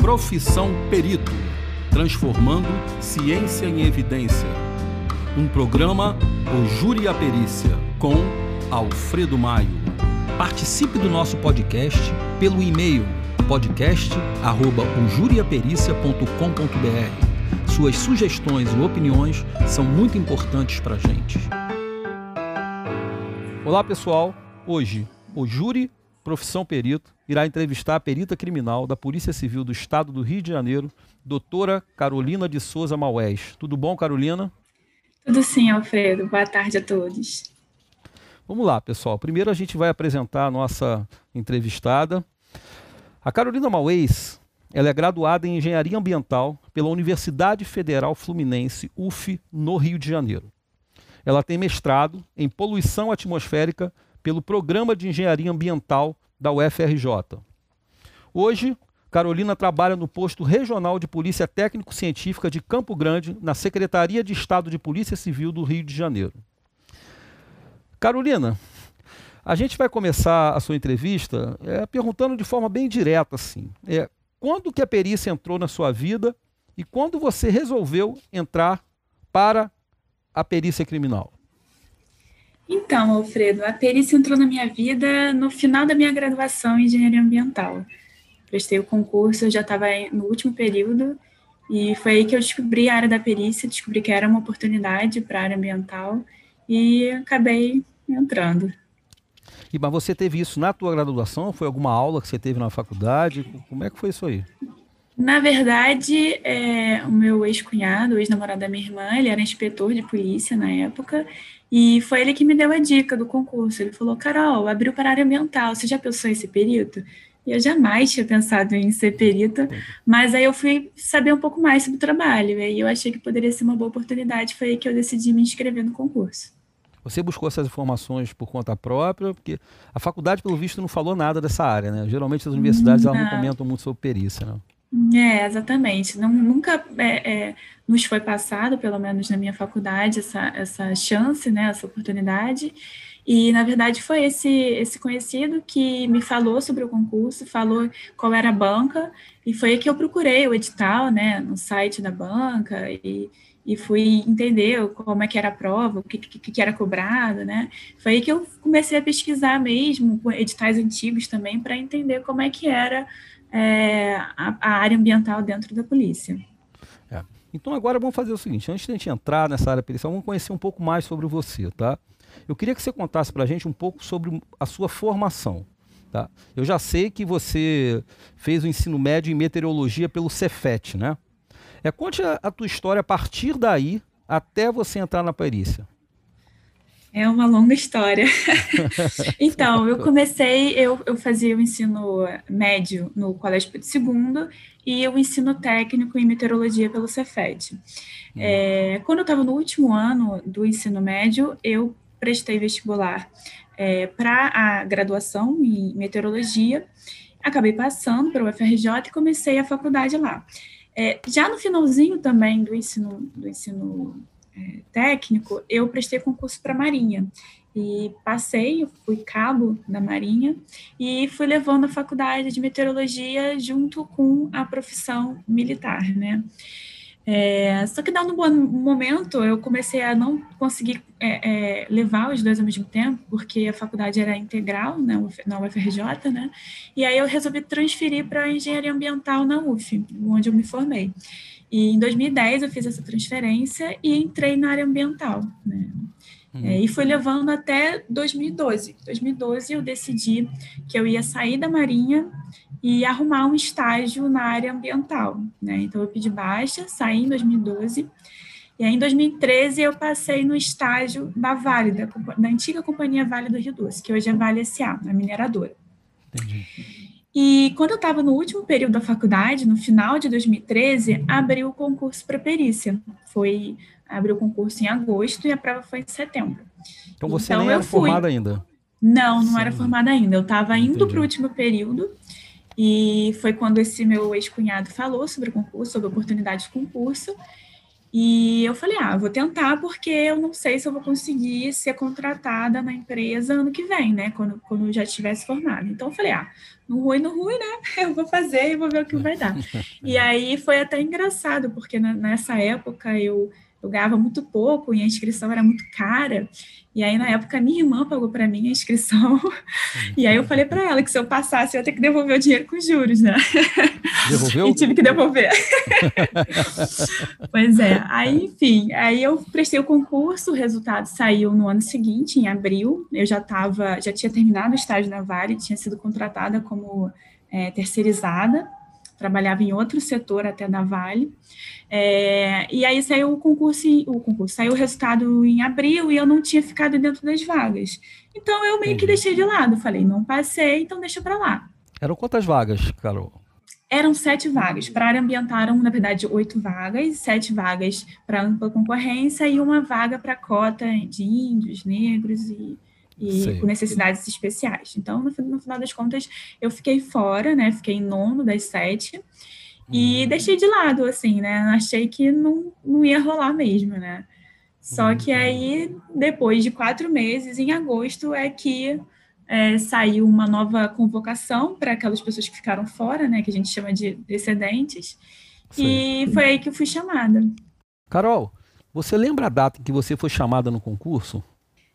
Profissão Perito Transformando Ciência em Evidência. Um programa O Júri a Perícia, com Alfredo Maio. Participe do nosso podcast pelo e-mail podcast.ojuriapericia.com.br. Suas sugestões e opiniões são muito importantes para a gente. Olá, pessoal. Hoje, o Júri Profissão Perito irá entrevistar a perita criminal da Polícia Civil do Estado do Rio de Janeiro, doutora Carolina de Souza Maués. Tudo bom, Carolina? Tudo sim, Alfredo. Boa tarde a todos. Vamos lá, pessoal. Primeiro a gente vai apresentar a nossa entrevistada. A Carolina Maués, ela é graduada em Engenharia Ambiental pela Universidade Federal Fluminense, UF, no Rio de Janeiro. Ela tem mestrado em Poluição Atmosférica pelo Programa de Engenharia Ambiental da UFRJ. Hoje, Carolina trabalha no posto regional de Polícia Técnico-Científica de Campo Grande, na Secretaria de Estado de Polícia Civil do Rio de Janeiro. Carolina, a gente vai começar a sua entrevista é, perguntando de forma bem direta assim, é, quando que a perícia entrou na sua vida e quando você resolveu entrar para a perícia criminal? Então, Alfredo, a perícia entrou na minha vida no final da minha graduação em engenharia ambiental. Prestei o concurso, eu já estava no último período, e foi aí que eu descobri a área da perícia, descobri que era uma oportunidade para a área ambiental, e acabei entrando. E, mas você teve isso na tua graduação? Foi alguma aula que você teve na faculdade? Como é que foi isso aí? Na verdade, é, o meu ex-cunhado, o ex-namorado da minha irmã, ele era inspetor de polícia na época, e foi ele que me deu a dica do concurso. Ele falou: Carol, abriu para a área ambiental, você já pensou em ser perito? E eu jamais tinha pensado em ser perita, mas aí eu fui saber um pouco mais sobre o trabalho, e aí eu achei que poderia ser uma boa oportunidade, foi aí que eu decidi me inscrever no concurso. Você buscou essas informações por conta própria, porque a faculdade, pelo visto, não falou nada dessa área, né? Geralmente as universidades não. elas não comentam muito sobre perícia, não. É, exatamente. Não, nunca é, é, nos foi passado, pelo menos na minha faculdade, essa, essa chance, né, essa oportunidade. E, na verdade, foi esse, esse conhecido que me falou sobre o concurso, falou qual era a banca, e foi aí que eu procurei o edital, né, no site da banca, e, e fui entender como é que era a prova, o que, que, que era cobrado, né. Foi aí que eu comecei a pesquisar mesmo, editais antigos também, para entender como é que era é, a, a, área ambiental dentro da polícia. É. Então agora vamos fazer o seguinte, antes de a gente entrar nessa área policial, vamos conhecer um pouco mais sobre você, tá? Eu queria que você contasse para a gente um pouco sobre a sua formação. Tá? Eu já sei que você fez o ensino médio em meteorologia pelo Cefet, né? É, conte a, a tua história a partir daí até você entrar na perícia. É uma longa história. então, eu comecei, eu, eu fazia o ensino médio no Colégio Pedro II e o ensino técnico em meteorologia pelo Cefet. Hum. É, quando eu estava no último ano do ensino médio, eu prestei vestibular é, para a graduação em meteorologia, acabei passando para o UFRJ e comecei a faculdade lá. É, já no finalzinho também do ensino, do ensino é, técnico, eu prestei concurso para a Marinha. E passei, fui cabo da Marinha e fui levando a faculdade de meteorologia junto com a profissão militar, né? É, só que dando um bom momento eu comecei a não conseguir é, é, levar os dois ao mesmo tempo, porque a faculdade era integral né, na UFRJ, né? E aí eu resolvi transferir para engenharia ambiental na UF, onde eu me formei. E em 2010 eu fiz essa transferência e entrei na área ambiental. Né? Uhum. É, e fui levando até 2012. 2012 eu decidi que eu ia sair da Marinha e arrumar um estágio na área ambiental. Né? Então eu pedi baixa, saí em 2012. E aí, em 2013, eu passei no estágio da Vale, da, da antiga companhia Vale do Rio Doce, que hoje é Vale SA, a mineradora. Entendi. E quando eu estava no último período da faculdade, no final de 2013, abriu o concurso para perícia. Foi abriu o concurso em agosto e a prova foi em setembro. Então você então, nem era formada ainda? Não, não Sim. era formada ainda. Eu estava indo para o último período e foi quando esse meu ex-cunhado falou sobre o concurso, sobre a oportunidade de concurso. E eu falei, ah, vou tentar porque eu não sei se eu vou conseguir ser contratada na empresa ano que vem, né? Quando, quando eu já estivesse formada. Então eu falei, ah, no ruim, no ruim, né? Eu vou fazer e vou ver o que vai dar. e aí foi até engraçado, porque nessa época eu eu ganhava muito pouco e a inscrição era muito cara. E aí, na época, minha irmã pagou para mim a inscrição. E aí eu falei para ela que se eu passasse, eu ia ter que devolver o dinheiro com juros, né? Devolveu? e tive que devolver. pois é. Aí, enfim, aí eu prestei o concurso, o resultado saiu no ano seguinte, em abril. Eu já estava, já tinha terminado o estágio na Vale, tinha sido contratada como é, terceirizada trabalhava em outro setor até da Vale. É, e aí saiu o concurso, o concurso, saiu o resultado em abril e eu não tinha ficado dentro das vagas. Então eu meio que deixei de lado, falei, não passei, então deixa para lá. Eram quantas vagas, Carol? Eram sete vagas. Para área ambiental eram, na verdade, oito vagas, sete vagas para ampla concorrência e uma vaga para cota de índios, negros e e com necessidades especiais. Então, no, no, final das contas, eu fiquei fora, né? Fiquei em nono das sete e uhum. deixei de lado, assim, né? Achei que não, não ia rolar mesmo, né? Só que uhum. aí, depois de quatro meses, em agosto, é que é, saiu uma nova convocação para aquelas pessoas que ficaram fora, né? Que a gente chama de excedentes. E foi aí que eu fui chamada. Carol, você lembra a data em que você foi chamada no concurso?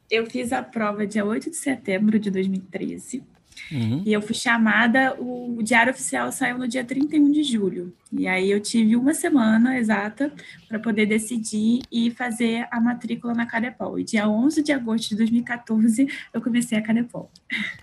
Eu fiz a prova dia 8 de setembro de 2013. Uhum. E eu fui chamada, o Diário Oficial saiu no dia 31 de julho. E aí eu tive uma semana exata para poder decidir e fazer a matrícula na Cadepol. E dia 11 de agosto de 2014 eu comecei a Cadepol.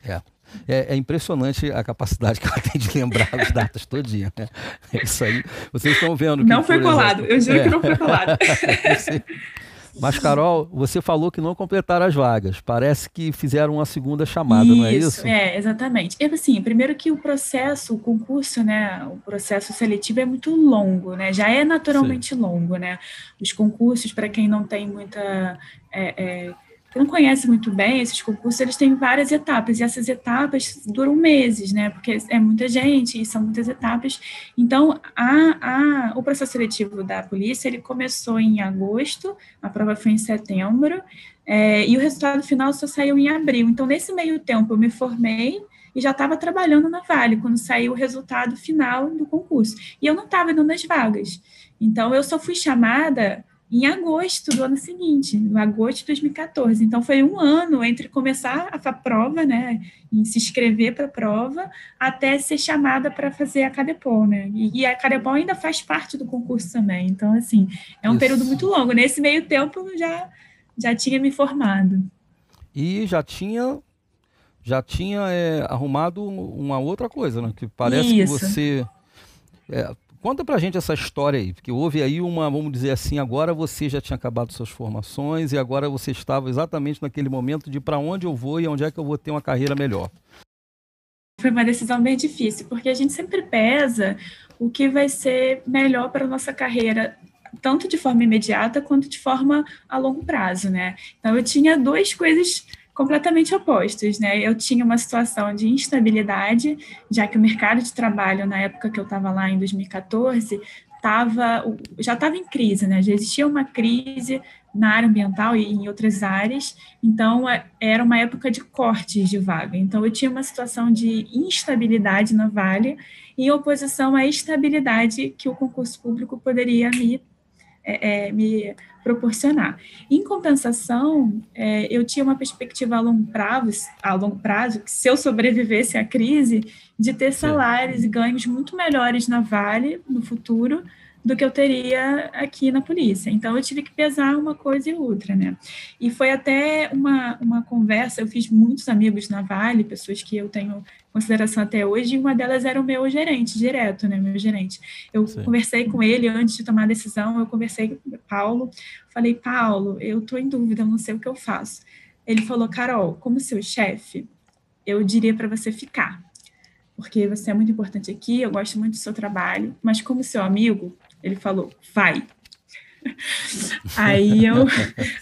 É. É, é, impressionante a capacidade que ela tem de lembrar as datas todinha. Né? É isso aí. Vocês estão vendo. Não foi colado, exemplo, eu juro é. que não foi colado. Mas, Carol, você falou que não completaram as vagas. Parece que fizeram uma segunda chamada, isso, não é isso? É, exatamente. É assim, primeiro que o processo, o concurso, né, o processo seletivo é muito longo, né? Já é naturalmente Sim. longo, né? Os concursos, para quem não tem muita é, é, não conhece muito bem esses concursos, eles têm várias etapas, e essas etapas duram meses, né? Porque é muita gente e são muitas etapas. Então, a, a, o processo seletivo da polícia, ele começou em agosto, a prova foi em setembro, é, e o resultado final só saiu em abril. Então, nesse meio tempo, eu me formei e já estava trabalhando na Vale, quando saiu o resultado final do concurso. E eu não estava dando as vagas. Então, eu só fui chamada em agosto do ano seguinte, em agosto de 2014. Então, foi um ano entre começar a prova, né, e se inscrever para a prova, até ser chamada para fazer a Cadepol, né? E, e a Cadepol ainda faz parte do concurso também. Então, assim, é um Isso. período muito longo. Nesse meio tempo, eu já, já tinha me formado. E já tinha já tinha é, arrumado uma outra coisa, né? Que parece Isso. que você é, Conta pra gente essa história aí, porque houve aí uma, vamos dizer assim, agora você já tinha acabado suas formações e agora você estava exatamente naquele momento de para onde eu vou e onde é que eu vou ter uma carreira melhor. Foi uma decisão bem difícil, porque a gente sempre pesa o que vai ser melhor para nossa carreira, tanto de forma imediata quanto de forma a longo prazo, né? Então eu tinha duas coisas completamente opostos, né? Eu tinha uma situação de instabilidade, já que o mercado de trabalho na época que eu estava lá em 2014 tava, já estava em crise, né? Já existia uma crise na área ambiental e em outras áreas, então é, era uma época de cortes de vaga. Então eu tinha uma situação de instabilidade na Vale em oposição à estabilidade que o concurso público poderia me, é, é, me proporcionar. Em compensação, é, eu tinha uma perspectiva a longo prazo, a longo prazo, que se eu sobrevivesse à crise, de ter salários e ganhos muito melhores na Vale no futuro do que eu teria aqui na polícia. Então, eu tive que pesar uma coisa e outra, né? E foi até uma, uma conversa, eu fiz muitos amigos na Vale, pessoas que eu tenho consideração até hoje, e uma delas era o meu gerente, direto, né, meu gerente. Eu Sim. conversei com ele antes de tomar a decisão, eu conversei com o Paulo, falei, Paulo, eu estou em dúvida, não sei o que eu faço. Ele falou, Carol, como seu chefe, eu diria para você ficar, porque você é muito importante aqui, eu gosto muito do seu trabalho, mas como seu amigo, ele falou, vai. aí, eu,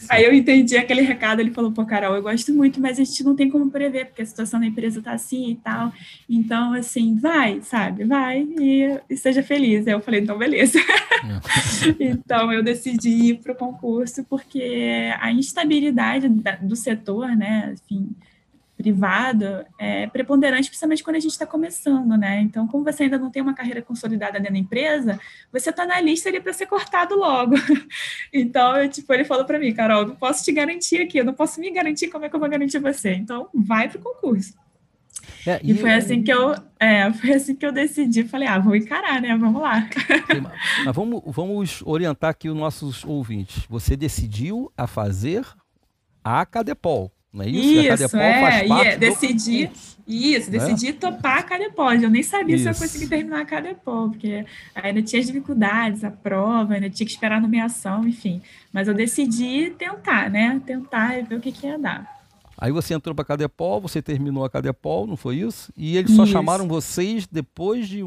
aí eu entendi aquele recado, ele falou, pô, Carol, eu gosto muito, mas a gente não tem como prever, porque a situação da empresa tá assim e tal. Então, assim, vai, sabe, vai e, e seja feliz. Aí eu falei, então, beleza. então, eu decidi ir para o concurso, porque a instabilidade da, do setor, né, enfim, privado é preponderante, principalmente quando a gente está começando, né? Então, como você ainda não tem uma carreira consolidada dentro da empresa, você está na lista ali para ser cortado logo. então, eu, tipo, ele falou para mim, Carol, não posso te garantir aqui, eu não posso me garantir como é que eu vou garantir você. Então, vai para o concurso. É, e, e, foi assim que eu, é, foi assim que eu decidi, falei, ah, vou encarar, né? Vamos lá. Mas vamos, vamos orientar aqui os nossos ouvintes. Você decidiu a fazer a Cadepol. Não é isso? Isso, é, e é, decidi, isso, né? decidi topar a Cadepol. Eu nem sabia isso. se eu conseguir terminar a Cadepol, porque ainda tinha as dificuldades, a prova, ainda tinha que esperar a nomeação, enfim. Mas eu decidi tentar, né? Tentar e ver o que, que ia dar. Aí você entrou para a Cadepol, você terminou a Cadepol, não foi isso? E eles só isso. chamaram vocês depois de,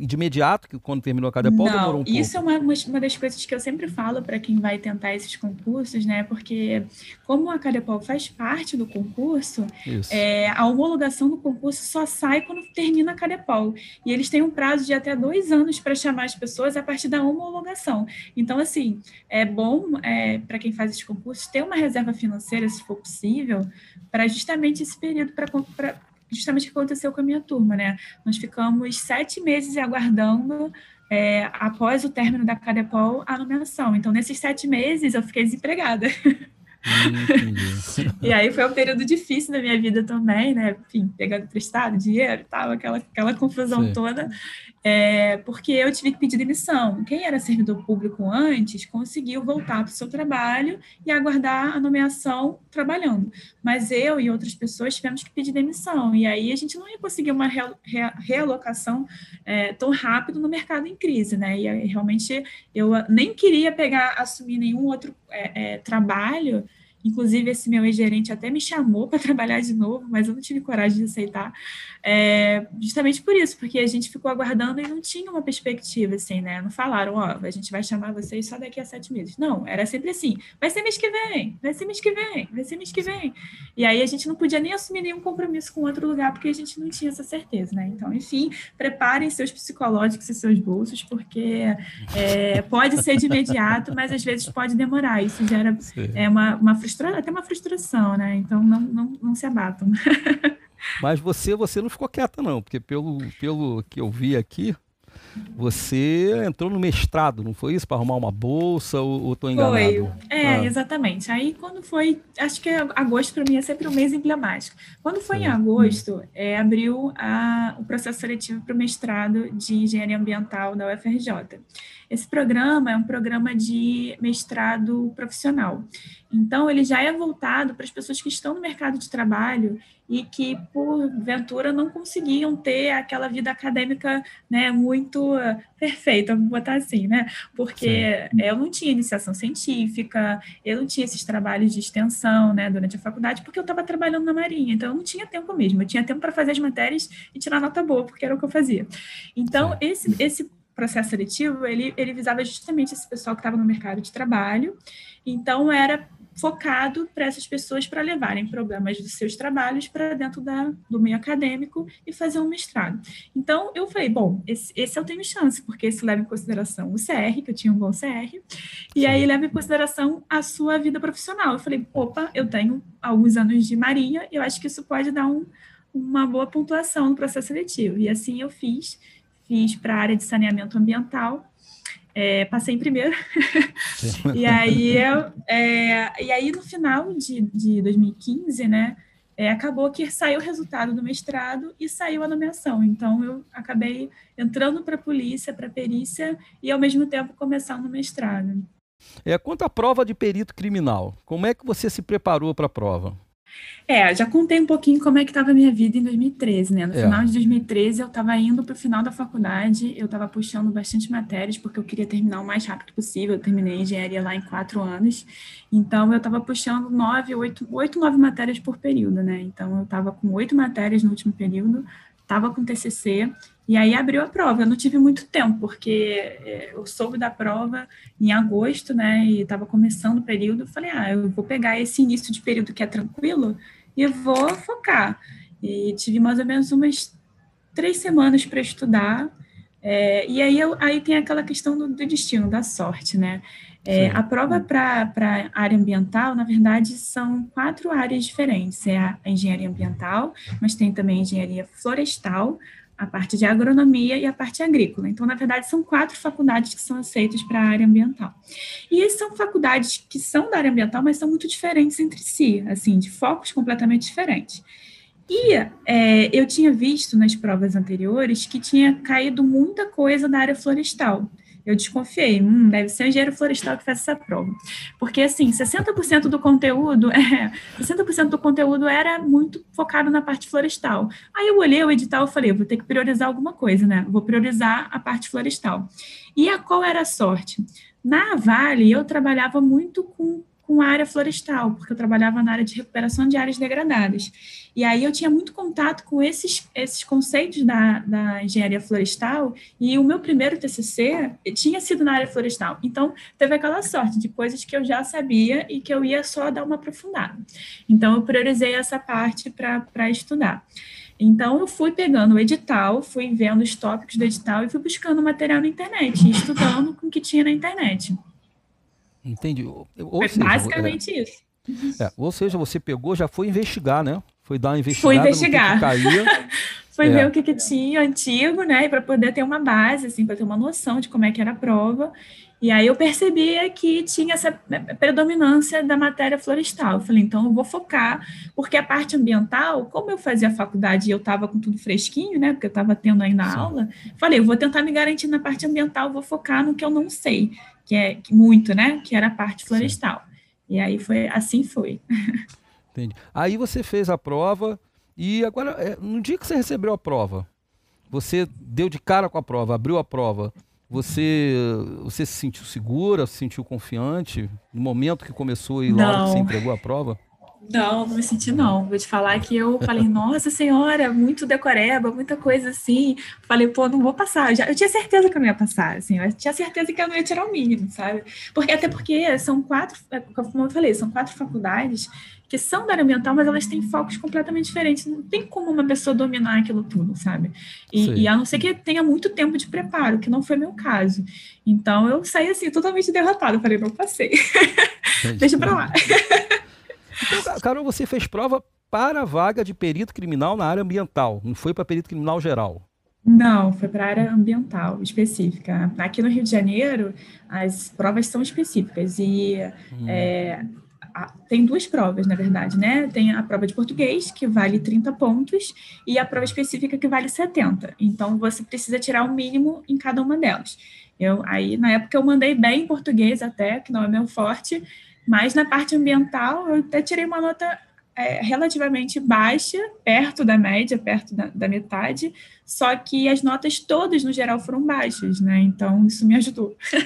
de imediato, que quando terminou a Cadepol, não, demorou um pouco? Isso é uma, uma das coisas que eu sempre falo para quem vai tentar esses concursos, né? Porque como a Cadepol faz parte do concurso, é, a homologação do concurso só sai quando termina a Cadepol. E eles têm um prazo de até dois anos para chamar as pessoas a partir da homologação. Então, assim, é bom é, para quem faz esses concursos ter uma reserva financeira, se for possível, para justamente esse período, para justamente o que aconteceu com a minha turma, né? Nós ficamos sete meses aguardando é, após o término da Cadepol a nomeação. Então, nesses sete meses, eu fiquei desempregada. e aí foi um período difícil da minha vida também, né? Enfim, pegando prestado dinheiro e tal, aquela, aquela confusão Sim. toda, é, porque eu tive que pedir demissão. Quem era servidor público antes conseguiu voltar para o seu trabalho e aguardar a nomeação trabalhando. Mas eu e outras pessoas tivemos que pedir demissão. E aí a gente não ia conseguir uma realocação é, tão rápido no mercado em crise, né? E realmente eu nem queria pegar, assumir nenhum outro é, é trabalho Inclusive, esse meu ex-gerente até me chamou para trabalhar de novo, mas eu não tive coragem de aceitar. É, justamente por isso, porque a gente ficou aguardando e não tinha uma perspectiva, assim, né? Não falaram, ó, a gente vai chamar vocês só daqui a sete meses. Não, era sempre assim, vai ser mês que vem, vai ser mês que vem, vai ser mês que vem. E aí a gente não podia nem assumir nenhum compromisso com outro lugar, porque a gente não tinha essa certeza, né? Então, enfim, preparem seus psicológicos e seus bolsos, porque é, pode ser de imediato, mas às vezes pode demorar. Isso gera é, uma, uma frustração, até uma frustração, né? Então, não, não, não se abatam. Mas você, você não ficou quieta, não, porque pelo, pelo que eu vi aqui, você entrou no mestrado, não foi isso? Para arrumar uma bolsa ou estou enganado? Foi, é, ah. exatamente. Aí quando foi, acho que agosto para mim é sempre um mês emblemático. Quando foi Sim. em agosto, é, abriu a, o processo seletivo para o mestrado de Engenharia Ambiental da UFRJ. Esse programa é um programa de mestrado profissional. Então, ele já é voltado para as pessoas que estão no mercado de trabalho e que, porventura, não conseguiam ter aquela vida acadêmica né, muito perfeita, vamos botar assim, né? Porque Sim. eu não tinha iniciação científica, eu não tinha esses trabalhos de extensão né, durante a faculdade, porque eu estava trabalhando na Marinha, então eu não tinha tempo mesmo, eu tinha tempo para fazer as matérias e tirar nota boa, porque era o que eu fazia. Então, esse, esse processo seletivo, ele, ele visava justamente esse pessoal que estava no mercado de trabalho, então era focado para essas pessoas para levarem problemas dos seus trabalhos para dentro da, do meio acadêmico e fazer um mestrado. Então, eu falei, bom, esse, esse eu tenho chance, porque esse leva em consideração o CR, que eu tinha um bom CR, e aí leva em consideração a sua vida profissional. Eu falei, opa, eu tenho alguns anos de marinha, eu acho que isso pode dar um, uma boa pontuação no processo seletivo. E assim eu fiz, fiz para a área de saneamento ambiental, é, passei em primeiro. e, aí eu, é, e aí, no final de, de 2015, né, é, acabou que saiu o resultado do mestrado e saiu a nomeação. Então, eu acabei entrando para a polícia, para a perícia, e ao mesmo tempo começando o mestrado. É, quanto à prova de perito criminal, como é que você se preparou para a prova? É, já contei um pouquinho como é que estava a minha vida em 2013, né? No é. final de 2013, eu estava indo para o final da faculdade, eu estava puxando bastante matérias, porque eu queria terminar o mais rápido possível. Eu terminei engenharia lá em quatro anos, então eu estava puxando nove, oito, oito, nove matérias por período, né? Então eu estava com oito matérias no último período, estava com TCC, E aí abriu a prova. Eu não tive muito tempo, porque é, eu soube da prova em agosto, né? E estava começando o período. Eu falei, ah, eu vou pegar esse início de período que é tranquilo e vou focar. E tive mais ou menos umas três semanas para estudar. É, e aí, eu, aí tem aquela questão do, do destino, da sorte, né? É, a prova para a área ambiental, na verdade, são quatro áreas diferentes. É a engenharia ambiental, mas tem também a engenharia florestal, a parte de agronomia e a parte agrícola. Então, na verdade, são quatro faculdades que são aceitas para a área ambiental. E são faculdades que são da área ambiental, mas são muito diferentes entre si, assim, de focos completamente diferentes. E é, eu tinha visto nas provas anteriores que tinha caído muita coisa da área florestal eu desconfiei, hum, deve ser o engenheiro florestal que faz essa prova. Porque, assim, 60% do conteúdo, é, 60% do conteúdo era muito focado na parte florestal. Aí eu olhei o edital e falei, vou ter que priorizar alguma coisa, né? Vou priorizar a parte florestal. E a qual era a sorte? Na Vale, eu trabalhava muito com com a área florestal, porque eu trabalhava na área de recuperação de áreas degradadas. E aí eu tinha muito contato com esses, esses conceitos da, da engenharia florestal, e o meu primeiro TCC tinha sido na área florestal. Então, teve aquela sorte de coisas que eu já sabia e que eu ia só dar uma aprofundada. Então, eu priorizei essa parte para estudar. Então, eu fui pegando o edital, fui vendo os tópicos do edital e fui buscando material na internet, estudando com o que tinha na internet. Entendi. Ou foi seja, basicamente é, isso. É, ou seja, você pegou, já foi investigar, né? Foi dar uma investigada. Foi investigar. Foi é. ver o que, que tinha antigo, né? Para poder ter uma base, assim, para ter uma noção de como é que era a prova. E aí eu percebia que tinha essa predominância da matéria florestal. Eu falei, então eu vou focar, porque a parte ambiental, como eu fazia faculdade e eu estava com tudo fresquinho, né? Porque eu estava tendo aí na Sim. aula, falei, eu vou tentar me garantir na parte ambiental, vou focar no que eu não sei, que é muito, né? Que era a parte florestal. Sim. E aí foi assim foi. Entendi. Aí você fez a prova e agora, é, no dia que você recebeu a prova, você deu de cara com a prova, abriu a prova, você, você se sentiu segura, se sentiu confiante no momento que começou e logo que você entregou a prova? Não, não me senti não. Vou te falar que eu falei, nossa senhora, muito decoreba, muita coisa assim. Falei, pô, não vou passar. Já, eu tinha certeza que eu não ia passar, assim. Eu tinha certeza que eu não ia tirar o mínimo, sabe? Porque até porque são quatro, é, como eu falei, são quatro faculdades que são da área ambiental, mas elas têm focos completamente diferentes. Não tem como uma pessoa dominar aquilo tudo, sabe? E, e a não ser que tenha muito tempo de preparo, que não foi meu caso. Então eu saí assim, totalmente derrotada. Falei, não passei. Deixa pra lá. Então, Carol, você fez prova para a vaga de perito criminal na área ambiental, não foi para perito criminal geral? Não, foi para a área ambiental específica. Aqui no Rio de Janeiro, as provas são específicas e hum. é, tem duas provas, na verdade, né? Tem a prova de português, que vale 30 pontos, e a prova específica, que vale 70. Então, você precisa tirar o mínimo em cada uma delas. Eu, aí, na época, eu mandei bem em português até, que não é meu forte, mas na parte ambiental, eu até tirei uma nota é, relativamente baixa, perto da média, perto da, da, metade, só que as notas todas, no geral, foram baixas, né? Então, isso me ajudou.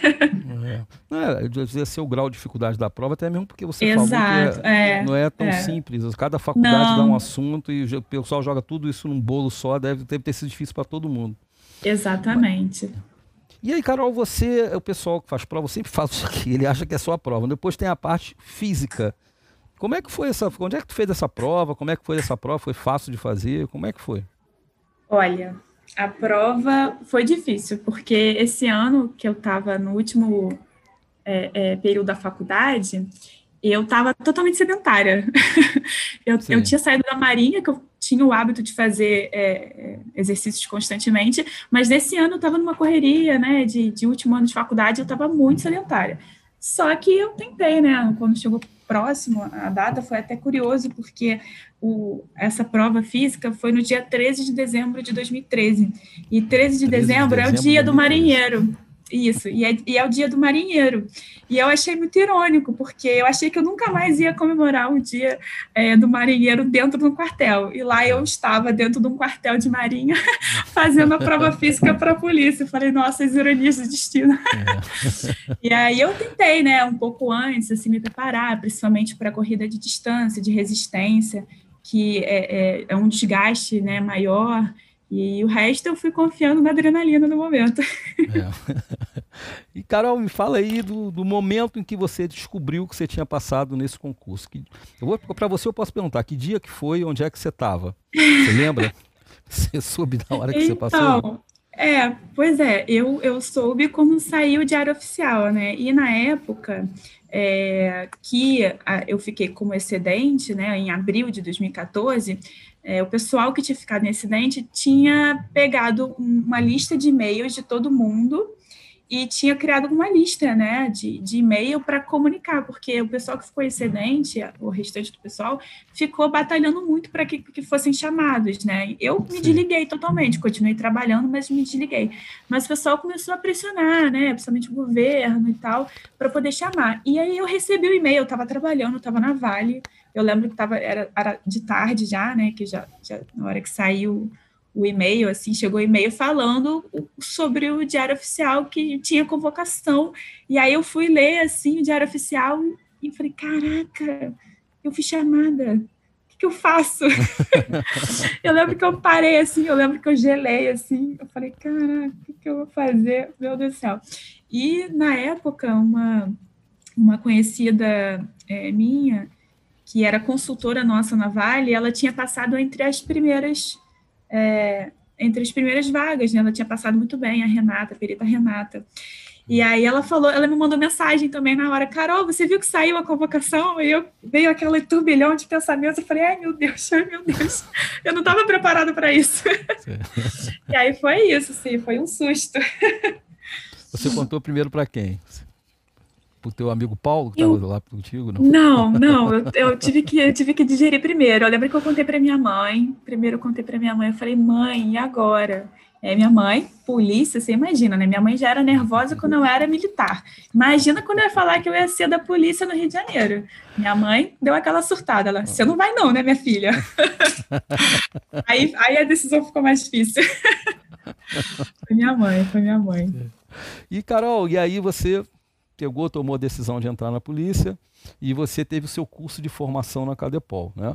é. É, devia ser o grau de dificuldade da prova, até mesmo porque você Exato, falou que é, é, não é tão é. simples. Cada faculdade não. dá um assunto e o pessoal joga tudo isso num bolo só, deve, deve ter sido difícil para todo mundo. Exatamente. Mas, e aí, Carol, você, o pessoal que faz prova sempre faz isso aqui, ele acha que é só a prova. Depois tem a parte física. Como é que foi essa, onde é que tu fez essa prova? Como é que foi essa prova? Foi fácil de fazer? Como é que foi? Olha, a prova foi difícil, porque esse ano que eu estava no último é, é, período da faculdade, eu estava totalmente sedentária. eu, eu, tinha saído da Marinha, que eu tinha o hábito de fazer é, é exercícios constantemente, mas nesse ano eu estava numa correria, né, de, de último ano de faculdade, eu estava muito sedentária. Só que eu tentei, né, quando chegou próximo, a data foi até curioso, porque o, essa prova física foi no dia 13 de dezembro de 2013, e 13 de 13 dezembro, de dezembro é o dia do marinheiro. Isso, e é, e é, o dia do marinheiro. E eu achei muito irônico, porque eu achei que eu nunca mais ia comemorar o dia é, do marinheiro dentro de um quartel. E lá eu estava dentro de um quartel de marinha, fazendo a prova física para a polícia. Eu falei, nossa, as ironias do destino. É. e aí eu tentei, né, um pouco antes, assim, me preparar, principalmente para a corrida de distância, de resistência, que é, é, é um desgaste né, maior E o resto eu fui confiando na adrenalina no momento. É. E Carol, me fala aí do, do, momento em que você descobriu que você tinha passado nesse concurso. Que, eu vou para você eu posso perguntar que dia que foi, onde é que você estava? Você lembra? Você soube na hora que então, você passou? Então, é, pois é, eu, eu soube como saiu o diário oficial, né? E na época é, que a, eu fiquei como excedente, né, em abril de 2014, é, o pessoal que tinha ficado em excedente tinha pegado uma lista de e-mails de todo mundo e tinha criado uma lista né, de, de e-mail para comunicar, porque o pessoal que ficou excedente, o restante do pessoal, ficou batalhando muito para que, que fossem chamados. Né? Eu me Sim. desliguei totalmente, continuei trabalhando, mas me desliguei. Mas o pessoal começou a pressionar, né, principalmente o governo e tal, para poder chamar. E aí eu recebi o e-mail, eu estava trabalhando, estava na Vale, eu lembro que tava, era, era de tarde já, né, que já, já na hora que saiu o e-mail, assim, chegou e-mail falando sobre o Diário Oficial que tinha convocação. E aí eu fui ler, assim, o Diário Oficial e falei, caraca, eu fui chamada. O que, que eu faço? eu lembro que eu parei, assim, eu lembro que eu gelei, assim. Eu falei, caraca, o que, que eu vou fazer? Meu Deus do céu. E, na época, uma, uma conhecida é, minha, que era consultora nossa na Vale, ela tinha passado entre as primeiras é, entre as primeiras vagas, né? Ela tinha passado muito bem, a Renata, a perita Renata. E aí ela falou, ela me mandou mensagem também na hora, Carol, você viu que saiu a convocação? E eu veio aquele turbilhão de pensamentos, eu falei, ai meu Deus, ai meu Deus, eu não estava preparada para isso. e aí foi isso, sim, foi um susto. Você contou primeiro para quem? Pro teu amigo Paulo, que estava lá contigo? Não, não, não eu, eu, tive que, eu tive que digerir primeiro. Eu lembro que eu contei para minha mãe. Primeiro eu contei para minha mãe, eu falei, mãe, e agora? É, minha mãe, polícia, você imagina, né? Minha mãe já era nervosa quando eu era militar. Imagina quando eu ia falar que eu ia ser da polícia no Rio de Janeiro. Minha mãe deu aquela surtada. Ela, você não vai não, né, minha filha? aí, aí a decisão ficou mais difícil. foi minha mãe, foi minha mãe. E, Carol, e aí você pegou, tomou a decisão de entrar na polícia e você teve o seu curso de formação na Cadepol, né?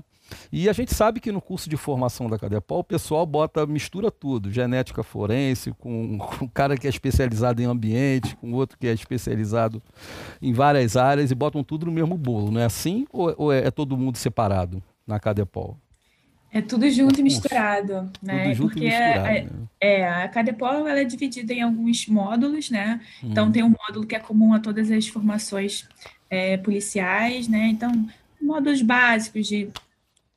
E a gente sabe que no curso de formação da Cadepol o pessoal bota, mistura tudo, genética forense, com, com um cara que é especializado em ambiente, com outro que é especializado em várias áreas e botam tudo no mesmo bolo, não é assim? Ou, ou é, é todo mundo separado na Cadepol? É tudo junto e misturado, né? Tudo junto Porque e misturado, é, né? é, a Cadepol ela é dividida em alguns módulos, né? Então, tem um módulo que é comum a todas as formações é, policiais, né? Então, módulos básicos de,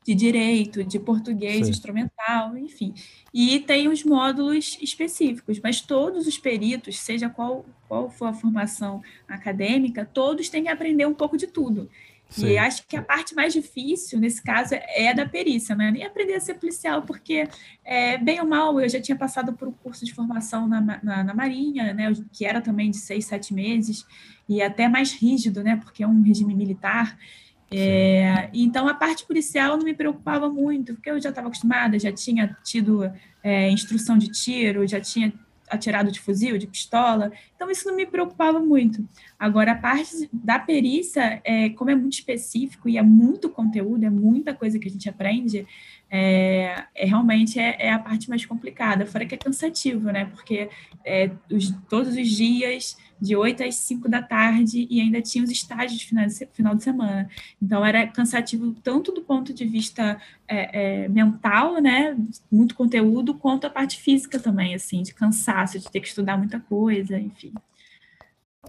de direito, de português Sim. instrumental, enfim. E tem os módulos específicos, mas todos os peritos, seja qual, qual for a formação acadêmica, todos têm que aprender um pouco de tudo. Sim. E acho que a parte mais difícil, nesse caso, é da perícia, né? Nem aprender a ser policial, porque, é, bem ou mal, eu já tinha passado por um curso de formação na, na, na, Marinha, né? Que era também de seis, sete meses, e até mais rígido, né? Porque é um regime militar. É, então, a parte policial não me preocupava muito, porque eu já estava acostumada, já tinha tido é, instrução de tiro, já tinha atirado de fuzil, de pistola, então isso não me preocupava muito. Agora, a parte da perícia, é, como é muito específico e é muito conteúdo, é muita coisa que a gente aprende, é, é realmente é, é, a parte mais complicada, fora que é cansativo, né? Porque é, os, todos os dias, de 8 às 5 da tarde, e ainda tinha os estágios de final de, semana. Então, era cansativo tanto do ponto de vista é, é, mental, né? Muito conteúdo, quanto a parte física também, assim, de cansaço, de ter que estudar muita coisa, enfim.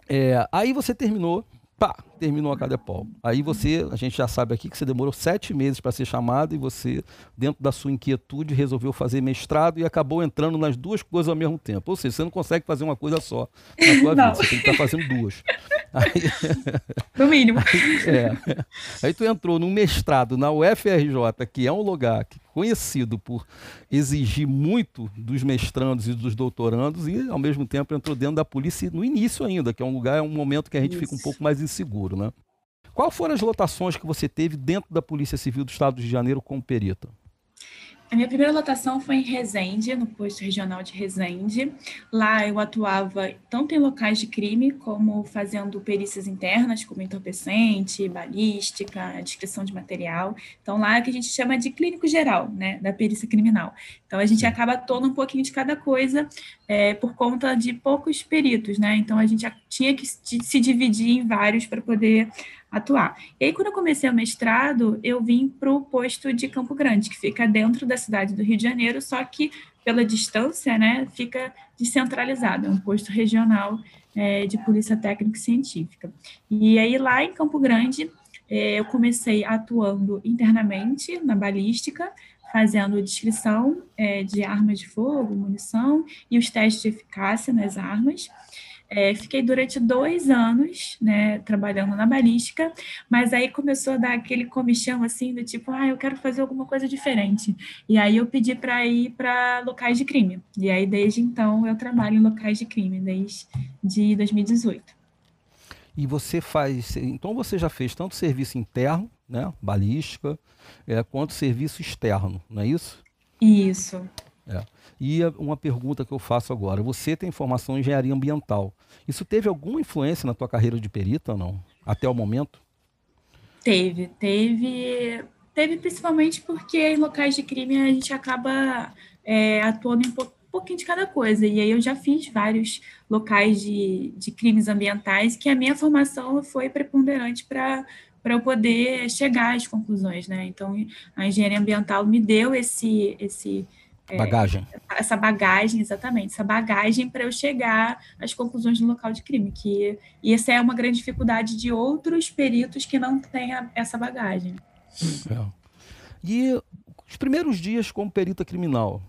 É, aí você terminou pá, terminou a Cadepol. Aí você, a gente já sabe aqui que você demorou sete meses para ser chamado e você, dentro da sua inquietude, resolveu fazer mestrado e acabou entrando nas duas coisas ao mesmo tempo. Ou seja, você não consegue fazer uma coisa só na sua vida, você tem que estar tá fazendo duas. Aí, no mínimo. Aí, é, aí tu entrou num mestrado na UFRJ, que é um lugar conhecido por exigir muito dos mestrandos e dos doutorandos e, ao mesmo tempo, entrou dentro da polícia no início ainda, que é um lugar, é um momento que a gente Isso. fica um pouco mais inseguro, né? Qual foram as lotações que você teve dentro da Polícia Civil do Estado de Janeiro como perita? A minha primeira lotação foi em Resende, no posto regional de Resende. Lá eu atuava tanto em locais de crime, como fazendo perícias internas, como entorpecente, balística, descrição de material. Então, lá é que a gente chama de clínico geral, né, da perícia criminal. Então, a gente acaba atuando um pouquinho de cada coisa é, por conta de poucos peritos, né? Então, a gente tinha que se dividir em vários para poder atuar. E aí, quando eu comecei o mestrado, eu vim para o posto de Campo Grande, que fica dentro da cidade do Rio de Janeiro, só que pela distância, né, fica descentralizado, é um posto regional é, de polícia técnica e científica. E aí, lá em Campo Grande, é, eu comecei atuando internamente na balística, fazendo descrição é, de armas de fogo, munição e os testes de eficácia nas armas. É, fiquei durante dois anos, né, trabalhando na balística, mas aí começou a dar aquele comichão assim, do tipo, ah, eu quero fazer alguma coisa diferente. E aí eu pedi para ir para locais de crime. E aí desde então eu trabalho em locais de crime, desde 2018. E você faz, então você já fez tanto serviço interno, né, balística, é, quanto serviço externo, não é isso? Isso. É. E uma pergunta que eu faço agora: você tem formação em engenharia ambiental. Isso teve alguma influência na tua carreira de perita ou não? Até o momento? Teve, teve. Teve principalmente porque em locais de crime a gente acaba é, atuando em um pouquinho de cada coisa. E aí eu já fiz vários locais de, de crimes ambientais que a minha formação foi preponderante para para eu poder chegar às conclusões, né? Então, a engenharia ambiental me deu esse esse é, bagagem. É, essa bagagem, exatamente, essa bagagem para eu chegar às conclusões no local de crime, que e essa é uma grande dificuldade de outros peritos que não têm a, essa bagagem. E os primeiros dias como perita criminal,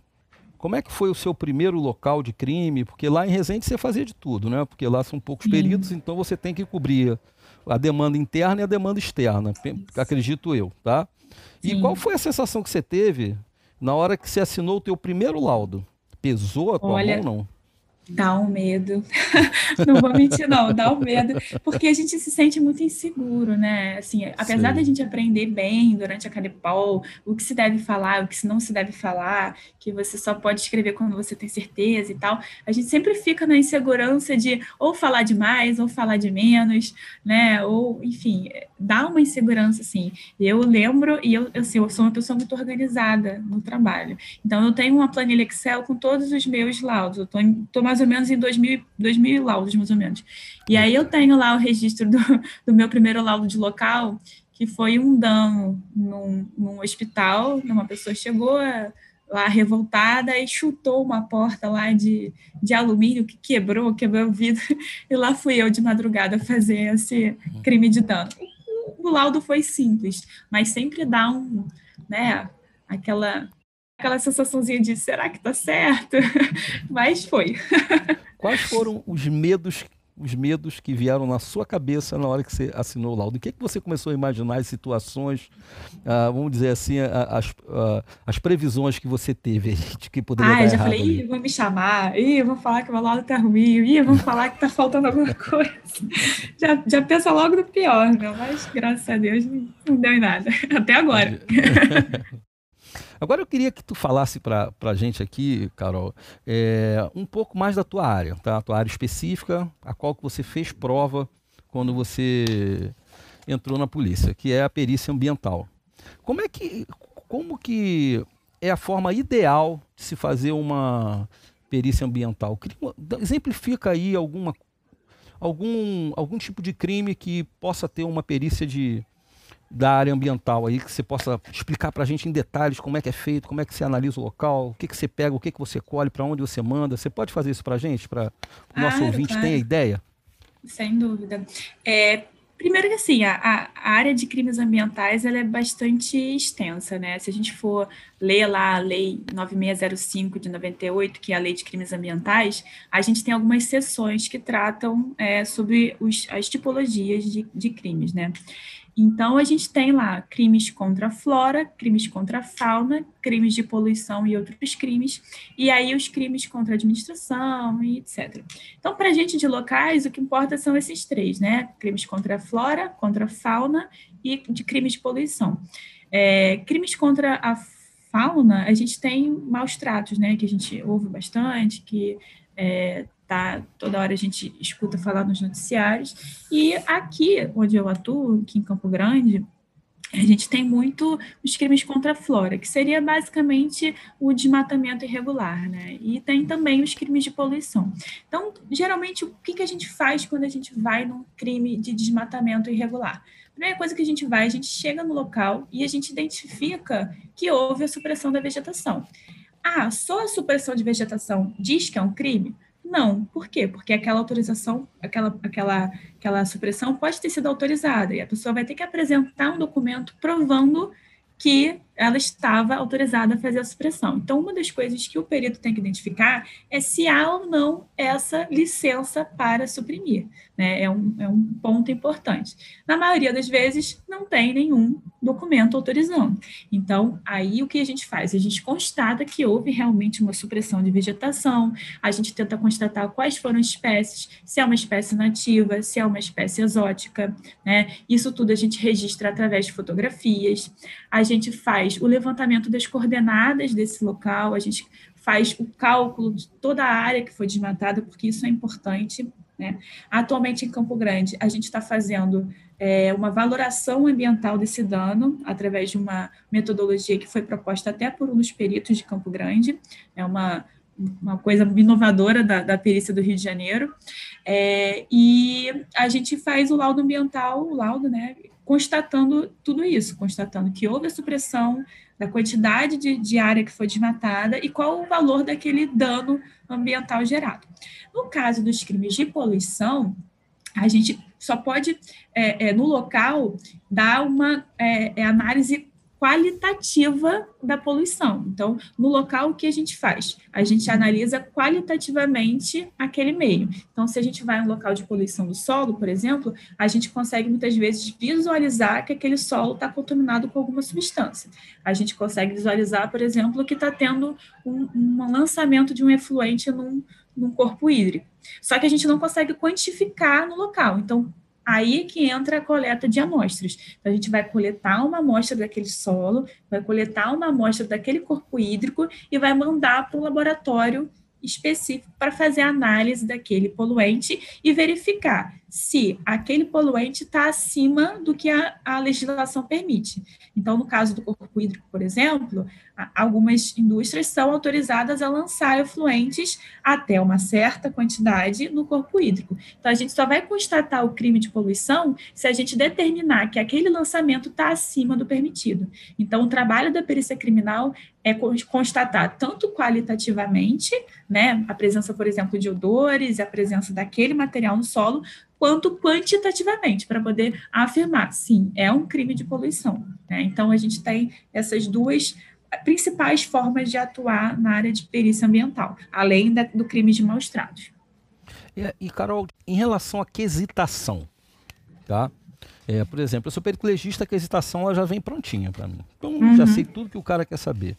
como é que foi o seu primeiro local de crime? Porque lá em Resende você fazia de tudo, né? Porque lá são poucos Sim. peritos, então você tem que cobrir a demanda interna e a demanda externa, acredito eu, tá? E Sim. qual foi a sensação que você teve na hora que você assinou o teu primeiro laudo, pesou a tua Olha, mão não? Dá um medo. não vou mentir, não, dá um medo, porque a gente se sente muito inseguro, né? Assim, apesar da gente aprender bem durante a Cadepol, o que se deve falar, o que não se deve falar, que você só pode escrever quando você tem certeza e tal, a gente sempre fica na insegurança de ou falar demais ou falar de menos, né? Ou, enfim, dá uma insegurança, assim. Eu lembro, e eu, assim, eu sou uma pessoa muito organizada no trabalho. Então, eu tenho uma planilha Excel com todos os meus laudos. Eu estou mais ou menos em 2 mil, laudos, mais ou menos. E aí eu tenho lá o registro do, do meu primeiro laudo de local, que foi um dano num, num hospital, uma pessoa chegou lá revoltada e chutou uma porta lá de, de alumínio que quebrou, quebrou o vidro, e lá fui eu de madrugada fazer esse crime de dano. O laudo foi simples, mas sempre dá um, né, aquela aquela sensaçãozinha de será que tá certo? Mas foi. Quais foram os medos os medos que vieram na sua cabeça na hora que você assinou o laudo? O que, é que você começou a imaginar as situações, ah, vamos dizer assim, as, ah, as previsões que você teve de que poderia ah, dar já falei, ih, vão me chamar, ih, vão falar que o meu laudo tá ruim, ih, vão falar que tá faltando alguma coisa. já, já pensa logo no pior, né? mas graças a Deus não deu em nada, até agora. Agora eu queria que tu falasse para a gente aqui, Carol, é, um pouco mais da tua área, tá? A tua área específica, a qual que você fez prova quando você entrou na polícia, que é a perícia ambiental. Como é que, como que é a forma ideal de se fazer uma perícia ambiental? Exemplifica aí alguma algum, algum tipo de crime que possa ter uma perícia de da área ambiental aí, que você possa explicar para a gente em detalhes como é que é feito, como é que você analisa o local, o que, que você pega, o que, que você colhe, para onde você manda. Você pode fazer isso para a gente, para o nosso ouvinte claro. ter a ideia? Sem dúvida. É, primeiro que assim, a, a, área de crimes ambientais ela é bastante extensa, né? Se a gente for ler lá a lei 9605 de 98, que é a lei de crimes ambientais, a gente tem algumas seções que tratam é, sobre os, as tipologias de, de crimes, né? Então, a gente tem lá crimes contra a flora, crimes contra a fauna, crimes de poluição e outros crimes, e aí os crimes contra a administração e etc. Então, para a gente de locais, o que importa são esses três, né? Crimes contra a flora, contra a fauna e de crimes de poluição. É, crimes contra a fauna, a gente tem maus tratos, né? Que a gente ouve bastante, que é, tá, toda hora a gente escuta falar nos noticiários. E aqui, onde eu atuo, aqui em Campo Grande, a gente tem muito os crimes contra a flora, que seria basicamente o desmatamento irregular, né? E tem também os crimes de poluição. Então, geralmente, o que, que a gente faz quando a gente vai num crime de desmatamento irregular? Primeira coisa que a gente vai, a gente chega no local e a gente identifica que houve a supressão da vegetação. Ah, só a supressão de vegetação diz que é um crime? Não. Por quê? Porque aquela autorização, aquela, aquela, aquela supressão pode ter sido autorizada e a pessoa vai ter que apresentar um documento provando que ela estava autorizada a fazer a supressão. Então, uma das coisas que o perito tem que identificar é se há ou não essa licença para suprimir. Né? É, um, é um ponto importante. Na maioria das vezes, não tem nenhum documento autorizando. Então, aí o que a gente faz? A gente constata que houve realmente uma supressão de vegetação, a gente tenta constatar quais foram as espécies, se é uma espécie nativa, se é uma espécie exótica, né? Isso tudo a gente registra através de fotografias, a gente faz o levantamento das coordenadas desse local, a gente faz o cálculo de toda a área que foi desmatada, porque isso é importante. Né? Atualmente, em Campo Grande, a gente está fazendo é, uma valoração ambiental desse dano, através de uma metodologia que foi proposta até por um dos peritos de Campo Grande, é uma, uma coisa inovadora da, da perícia do Rio de Janeiro, é, e a gente faz o laudo ambiental, o laudo, né, constatando tudo isso, constatando que houve a supressão da quantidade de, de área que foi desmatada e qual o valor daquele dano ambiental gerado. No caso dos crimes de poluição, a gente só pode, é, é, no local, dar uma é, é análise qualitativa da poluição. Então, no local, o que a gente faz? A gente analisa qualitativamente aquele meio. Então, se a gente vai em um local de poluição do solo, por exemplo, a gente consegue muitas vezes visualizar que aquele solo está contaminado com alguma substância. A gente consegue visualizar, por exemplo, que está tendo um, um lançamento de um efluente num, num corpo hídrico. Só que a gente não consegue quantificar no local. Então, Aí que entra a coleta de amostras. Então, a gente vai coletar uma amostra daquele solo, vai coletar uma amostra daquele corpo hídrico e vai mandar para o laboratório específico para fazer a análise daquele poluente e verificar se aquele poluente está acima do que a, a, legislação permite. Então, no caso do corpo hídrico, por exemplo, algumas indústrias são autorizadas a lançar efluentes até uma certa quantidade no corpo hídrico. Então, a gente só vai constatar o crime de poluição se a gente determinar que aquele lançamento está acima do permitido. Então, o trabalho da perícia criminal é constatar tanto qualitativamente, né, a presença, por exemplo, de odores, a presença daquele material no solo, quanto quantitativamente, para poder afirmar, sim, é um crime de poluição. Né? Então, a gente tem essas duas principais formas de atuar na área de perícia ambiental, além da, do crime de maus tratos. E, e, Carol, em relação à quesitação, tá? É, por exemplo, eu sou periculogista, a quesitação ela já vem prontinha para mim. Então, uhum. já sei tudo que o cara quer saber.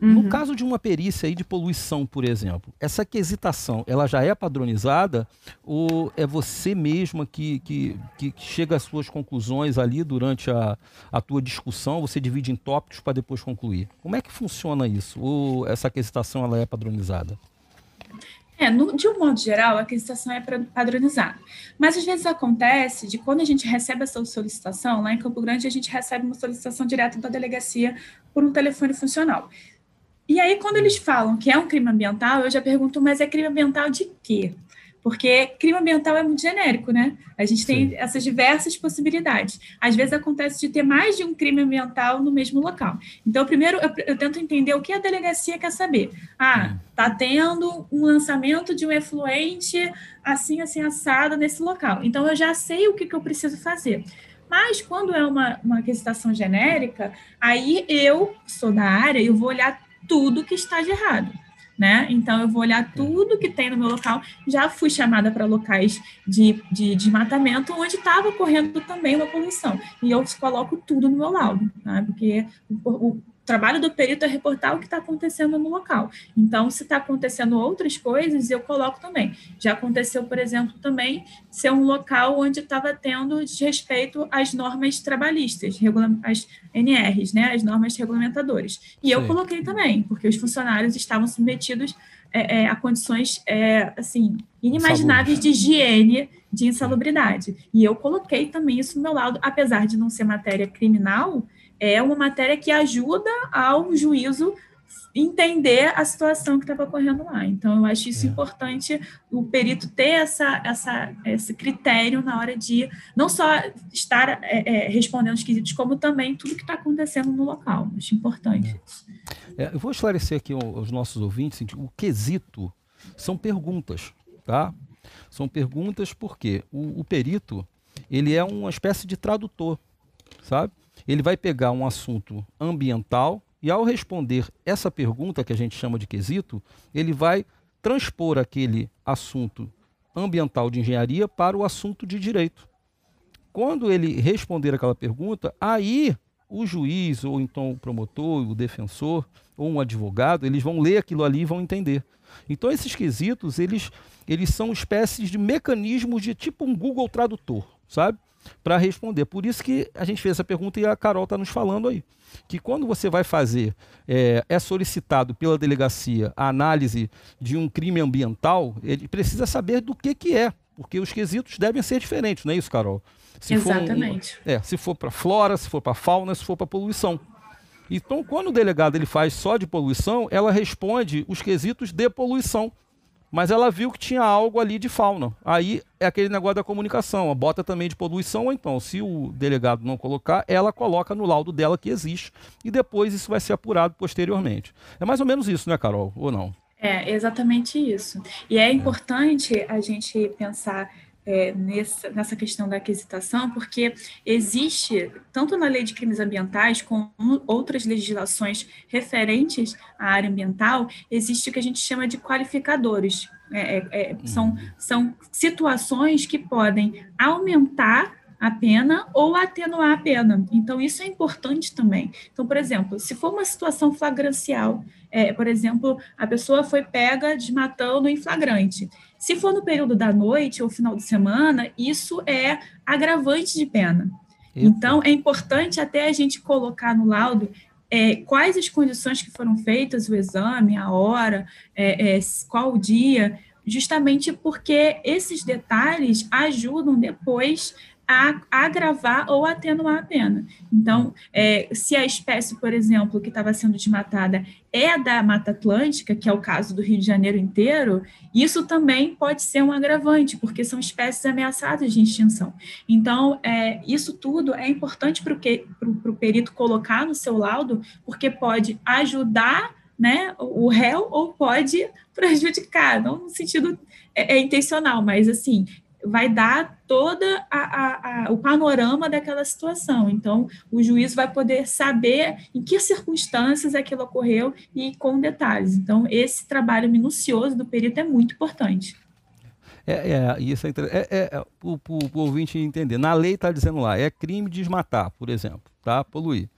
Uhum. No caso de uma perícia aí de poluição, por exemplo, essa quesitação, ela já é padronizada ou é você mesma que, que, que chega às suas conclusões ali durante a, a tua discussão, você divide em tópicos para depois concluir? Como é que funciona isso? Ou essa quesitação ela é padronizada? É, no, de um modo geral, a aquisição é padronizada. Mas às vezes acontece de quando a gente recebe essa solicitação, lá em Campo Grande, a gente recebe uma solicitação direta da delegacia por um telefone funcional. E aí, quando eles falam que é um crime ambiental, eu já pergunto, mas é crime ambiental de quê? Porque crime ambiental é muito genérico, né? A gente tem Sim. essas diversas possibilidades. Às vezes acontece de ter mais de um crime ambiental no mesmo local. Então, primeiro eu, eu tento entender o que a delegacia quer saber. Ah, tá tendo um lançamento de um efluente assim, assim, assado nesse local. Então, eu já sei o que, que eu preciso fazer. Mas quando é uma, uma aquisição genérica, aí eu sou da área eu vou olhar tudo que está de errado. Né? Então, eu vou olhar tudo que tem no meu local. Já fui chamada para locais de, de desmatamento onde estava ocorrendo também uma poluição. E eu coloco tudo no meu laudo, né? porque o, o, trabalho do perito é reportar o que está acontecendo no local. Então, se está acontecendo outras coisas, eu coloco também. Já aconteceu, por exemplo, também ser um local onde estava tendo desrespeito às normas trabalhistas, as NRs, né, as normas regulamentadoras. E Sim. eu coloquei também, porque os funcionários estavam submetidos é, é, a condições é, assim inimagináveis de higiene, de insalubridade. E eu coloquei também isso no meu lado, apesar de não ser matéria criminal, é uma matéria que ajuda ao juízo entender a situação que estava ocorrendo lá. Então, eu acho isso é. importante, o perito ter essa, essa, esse critério na hora de não só estar é, é, respondendo os quesitos, como também tudo que está acontecendo no local. Acho importante. É. É, eu vou esclarecer aqui aos nossos ouvintes, o quesito são perguntas, tá? São perguntas porque o, o perito, ele é uma espécie de tradutor, sabe? Ele vai pegar um assunto ambiental e, ao responder essa pergunta que a gente chama de quesito, ele vai transpor aquele assunto ambiental de engenharia para o assunto de direito. Quando ele responder aquela pergunta, aí o juiz, ou então o promotor, o defensor, ou um advogado, eles vão ler aquilo ali e vão entender. Então esses quesitos, eles, eles são espécies de mecanismos de tipo um Google Tradutor, sabe? Para responder. Por isso que a gente fez essa pergunta e a Carol está nos falando aí. Que quando você vai fazer, é, é, solicitado pela delegacia a análise de um crime ambiental, ele precisa saber do que, que é, porque os quesitos devem ser diferentes, não é isso, Carol? Se Exatamente. For um, é, se for para flora, se for para fauna, se for para poluição. Então, quando o delegado ele faz só de poluição, ela responde os quesitos de poluição mas ela viu que tinha algo ali de fauna. Aí é aquele negócio da comunicação, a bota também de poluição, ou então, se o delegado não colocar, ela coloca no laudo dela que existe, e depois isso vai ser apurado posteriormente. É mais ou menos isso, né, Carol? Ou não? É, exatamente isso. E é importante a gente pensar é, nessa, nessa questão da aquisitação, porque existe, tanto na lei de crimes ambientais, como outras legislações referentes à área ambiental, existe o que a gente chama de qualificadores. É, é, é são, uhum. são situações que podem aumentar a pena ou atenuar a pena. Então, isso é importante também. Então, por exemplo, se for uma situação flagrancial, é, por exemplo, a pessoa foi pega desmatando em flagrante. Se for no período da noite ou final de semana, isso é agravante de pena. Eita. Então, é importante até a gente colocar no laudo é, quais as condições que foram feitas, o exame, a hora, é, é, qual o dia, justamente porque esses detalhes ajudam depois a agravar ou atenuar a pena. Então, é, se a espécie, por exemplo, que estava sendo desmatada é da Mata Atlântica, que é o caso do Rio de Janeiro inteiro, isso também pode ser um agravante, porque são espécies ameaçadas de extinção. Então, é, isso tudo é importante para o perito colocar no seu laudo, porque pode ajudar né, o réu ou pode prejudicar, não no sentido é, é intencional, mas assim, vai dar toda a, a, a, o panorama daquela situação. Então, o juiz vai poder saber em que circunstâncias aquilo ocorreu e com detalhes. Então, esse trabalho minucioso do perito é muito importante. É, é isso é, é, é, é o, o, o, ouvinte entender. Na lei está dizendo lá, é crime desmatar, por exemplo, tá? Poluir.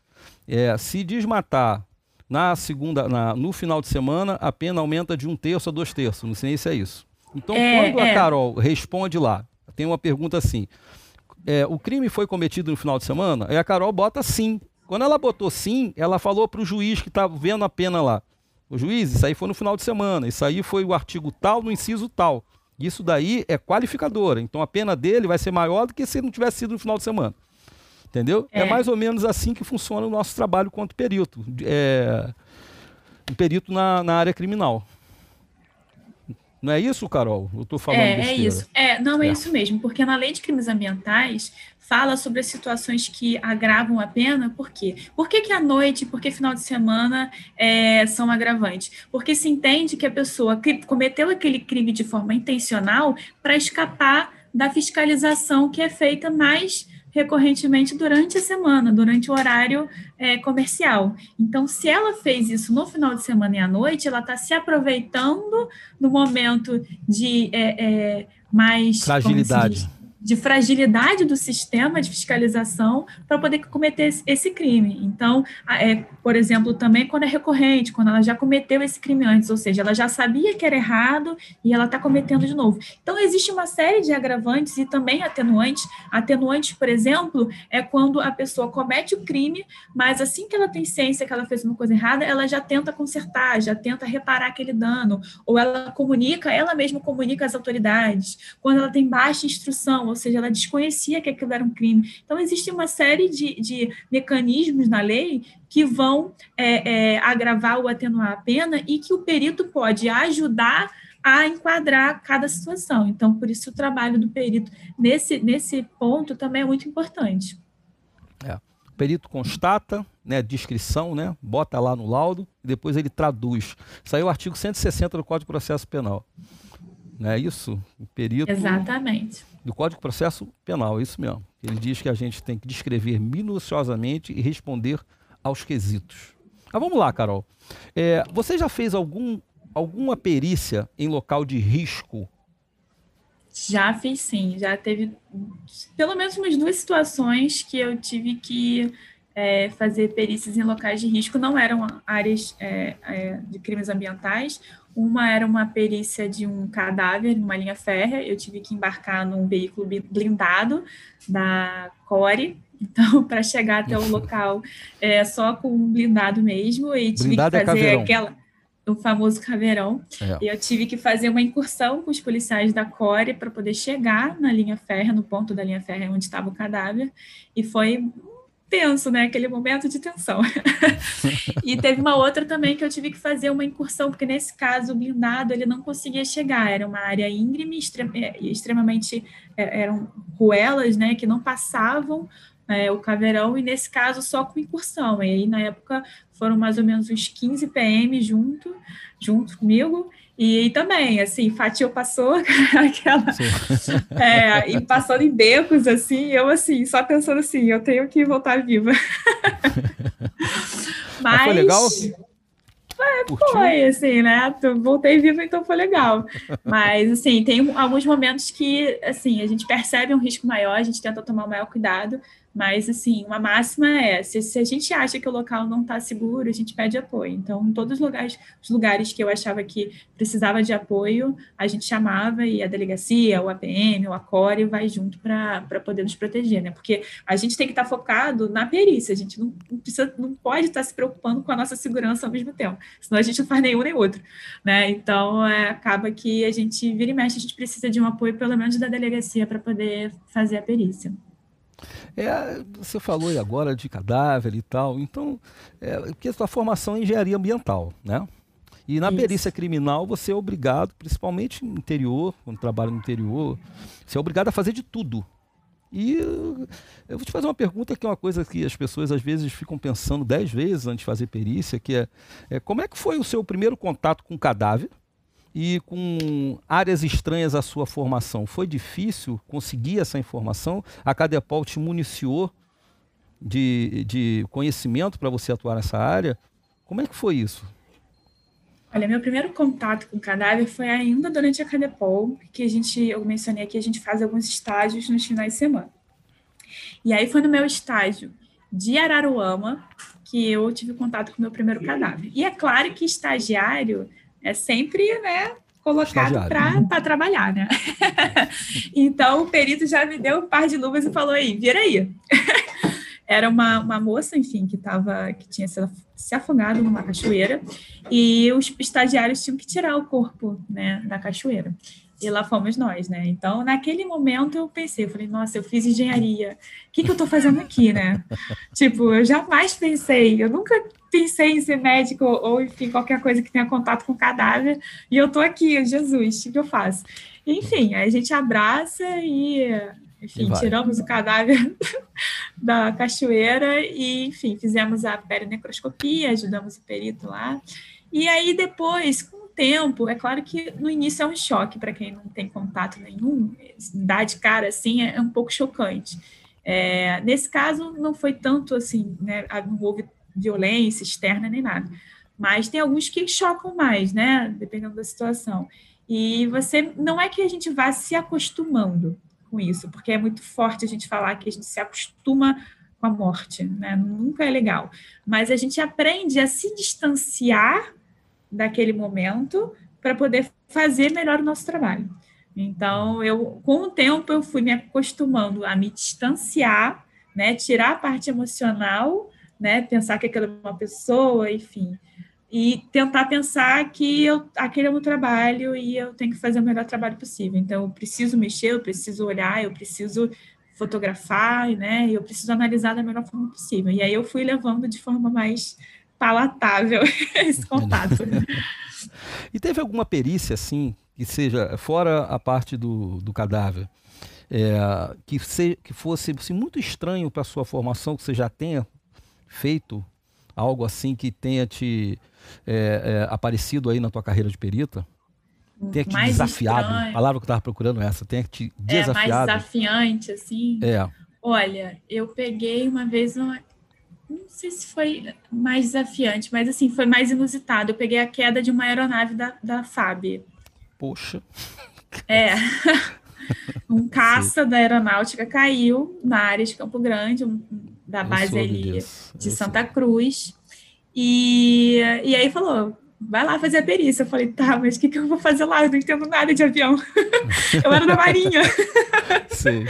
É, se desmatar na segunda, na, no final de semana, a pena aumenta de um terço a dois terços. Não sei se é isso. Então, é, quando a é. Carol responde lá, tem uma pergunta assim: é, o crime foi cometido no final de semana? Aí a Carol bota sim. Quando ela botou sim, ela falou para o juiz que estava vendo a pena lá: o juiz, isso aí foi no final de semana, isso aí foi o artigo tal no inciso tal. Isso daí é qualificadora. Então a pena dele vai ser maior do que se não tivesse sido no final de semana. Entendeu? É, é mais ou menos assim que funciona o nosso trabalho quanto perito. É, um perito na, na área criminal. Não é isso, Carol? Eu estou falando é, é besteira. É isso. É, não, é, é isso mesmo, porque na lei de crimes ambientais fala sobre as situações que agravam a pena, por quê? Por que, que à noite, por que final de semana é, são agravantes? Porque se entende que a pessoa cometeu aquele crime de forma intencional para escapar da fiscalização que é feita mais recorrentemente durante a semana, durante o horário é, comercial. Então, se ela fez isso no final de semana e à noite, ela está se aproveitando do momento de é, é, mais fragilidade. De fragilidade do sistema de fiscalização para poder cometer esse crime. Então, é, por exemplo, também quando é recorrente, quando ela já cometeu esse crime antes, ou seja, ela já sabia que era errado e ela está cometendo de novo. Então, existe uma série de agravantes e também atenuantes. Atenuantes, por exemplo, é quando a pessoa comete o crime, mas assim que ela tem ciência que ela fez uma coisa errada, ela já tenta consertar, já tenta reparar aquele dano, ou ela comunica, ela mesma comunica às autoridades. Quando ela tem baixa instrução, ou seja, ela desconhecia que aquilo era um crime. Então, existe uma série de, de mecanismos na lei que vão é, é, agravar ou atenuar a pena e que o perito pode ajudar a enquadrar cada situação. Então, por isso o trabalho do perito nesse, nesse ponto também é muito importante. É. O perito constata, né, descrição, né, bota lá no laudo e depois ele traduz. Saiu o artigo 160 do Código de Processo Penal. Não é isso? O perito. Exatamente do Código de Processo Penal, é isso mesmo. Ele diz que a gente tem que descrever minuciosamente e responder aos quesitos. Mas vamos lá, Carol. É, você já fez algum, alguma perícia em local de risco? Já fiz sim. Já teve pelo menos umas duas situações que eu tive que é, fazer perícias em locais de risco. Não eram áreas é, é de crimes ambientais. Uma era uma perícia de um cadáver numa linha férrea. Eu tive que embarcar num veículo blindado da Core. Então, para chegar até o local, é só com um blindado mesmo. E tive blindado que é fazer é aquela o famoso caveirão. É. E eu tive que fazer uma incursão com os policiais da Core para poder chegar na linha férrea, no ponto da linha férrea onde estava o cadáver. E foi tenso, né? Aquele momento de tensão. e teve uma outra também que eu tive que fazer uma incursão, porque nesse caso o blindado ele não conseguia chegar, era uma área íngreme, é, extremamente é, eram ruelas, né, que não passavam é, o caveirão, e nesse caso só com incursão. E aí, na época, foram mais ou menos uns 15 PM junto, junto comigo, e, também, assim, Fatio passou aquela. É, e passando em becos, assim, eu assim, só pensando assim, eu tenho que voltar viva. Mas, Mas foi legal? É, foi, assim, né? Voltei viva, então foi legal. Mas, assim, tem alguns momentos que, assim, a gente percebe um risco maior, a gente tenta tomar o maior cuidado, mas, assim, uma máxima é: se, se a gente acha que o local não está seguro, a gente pede apoio. Então, em todos os lugares, os lugares que eu achava que precisava de apoio, a gente chamava e a delegacia, o APM, o ACORE vai junto para poder nos proteger, né? Porque a gente tem que estar tá focado na perícia, a gente não, precisa, não pode estar tá se preocupando com a nossa segurança ao mesmo tempo, senão a gente não faz nenhum nem outro, né? Então, é, acaba que a gente vira e mexe, a gente precisa de um apoio, pelo menos da delegacia, para poder fazer a perícia. É, você falou aí agora de cadáver e tal, então, é, porque a sua formação é engenharia ambiental, né? E na Isso. perícia criminal você é obrigado, principalmente no interior, quando trabalha no interior, você é obrigado a fazer de tudo. E eu vou te fazer uma pergunta que é uma coisa que as pessoas às vezes ficam pensando dez vezes antes de fazer perícia, que é, é como é que foi o seu primeiro contato com o cadáver? E com áreas estranhas à sua formação. Foi difícil conseguir essa informação? A Cadepol te municiou de, de conhecimento para você atuar nessa área? Como é que foi isso? Olha, meu primeiro contato com cadáver foi ainda durante a Cadepol, que a gente, eu mencionei aqui, a gente faz alguns estágios nos finais de semana. E aí foi no meu estágio de Araruama que eu tive contato com o meu primeiro cadáver. E é claro que estagiário é sempre, né, colocado para trabalhar, né? então o perito já me deu um par de luvas e falou aí, vira aí. Era uma, uma moça, enfim, que tava, que tinha se, se afogado numa cachoeira e os estagiários tinham que tirar o corpo, né, da cachoeira. E lá fomos nós, né? Então, naquele momento eu pensei, eu falei, nossa, eu fiz engenharia. O que, que eu estou fazendo aqui, né? tipo, eu jamais pensei, eu nunca pensei em ser médico ou, enfim, qualquer coisa que tenha contato com cadáver. E eu estou aqui, Jesus, o que eu faço? Enfim, aí a gente abraça e, enfim, e tiramos o cadáver da cachoeira e, enfim, fizemos a perinecroscopia, ajudamos o perito lá. E aí depois, tempo, é claro que no início é um choque para quem não tem contato nenhum, dar de cara assim é, é um pouco chocante. É, nesse caso, não foi tanto assim, né, não houve violência externa nem nada, mas tem alguns que chocam mais, né, dependendo da situação. E você, não é que a gente vá se acostumando com isso, porque é muito forte a gente falar que a gente se acostuma com a morte, né? Nunca é legal. Mas a gente aprende a se distanciar daquele momento para poder fazer melhor o nosso trabalho. Então, eu, com o tempo, eu fui me acostumando a me distanciar, né? Tirar a parte emocional, né? Pensar que aquela é uma pessoa, enfim e tentar pensar que eu, aquele é o meu trabalho e eu tenho que fazer o melhor trabalho possível. Então, eu preciso mexer, eu preciso olhar, eu preciso fotografar, né? E eu preciso analisar da melhor forma possível. E aí eu fui levando de forma mais palatável esse contato. e teve alguma perícia, assim, que seja, fora a parte do, do cadáver, é, que, se, que fosse assim, muito estranho para a sua formação, que você já tenha feito algo assim que tenha te é, é, aparecido aí na tua carreira de perita? Tenha te mais desafiado. Estranho. A palavra que eu estava procurando é essa. Tenha te desafiado. É, mais desafiante, assim. É. Olha, eu peguei uma vez uma. Não sei se foi mais desafiante, mas assim, foi mais inusitado. Eu peguei a queda de uma aeronave da, da FAB. Poxa. É. um caça Sim. da aeronáutica caiu na área de Campo Grande, um, da base ali de Santa Cruz. E, e aí falou, vai lá fazer a perícia. Eu falei, tá, mas o que, que eu vou fazer lá? Eu não entendo nada de avião. eu era da Marinha. Sim.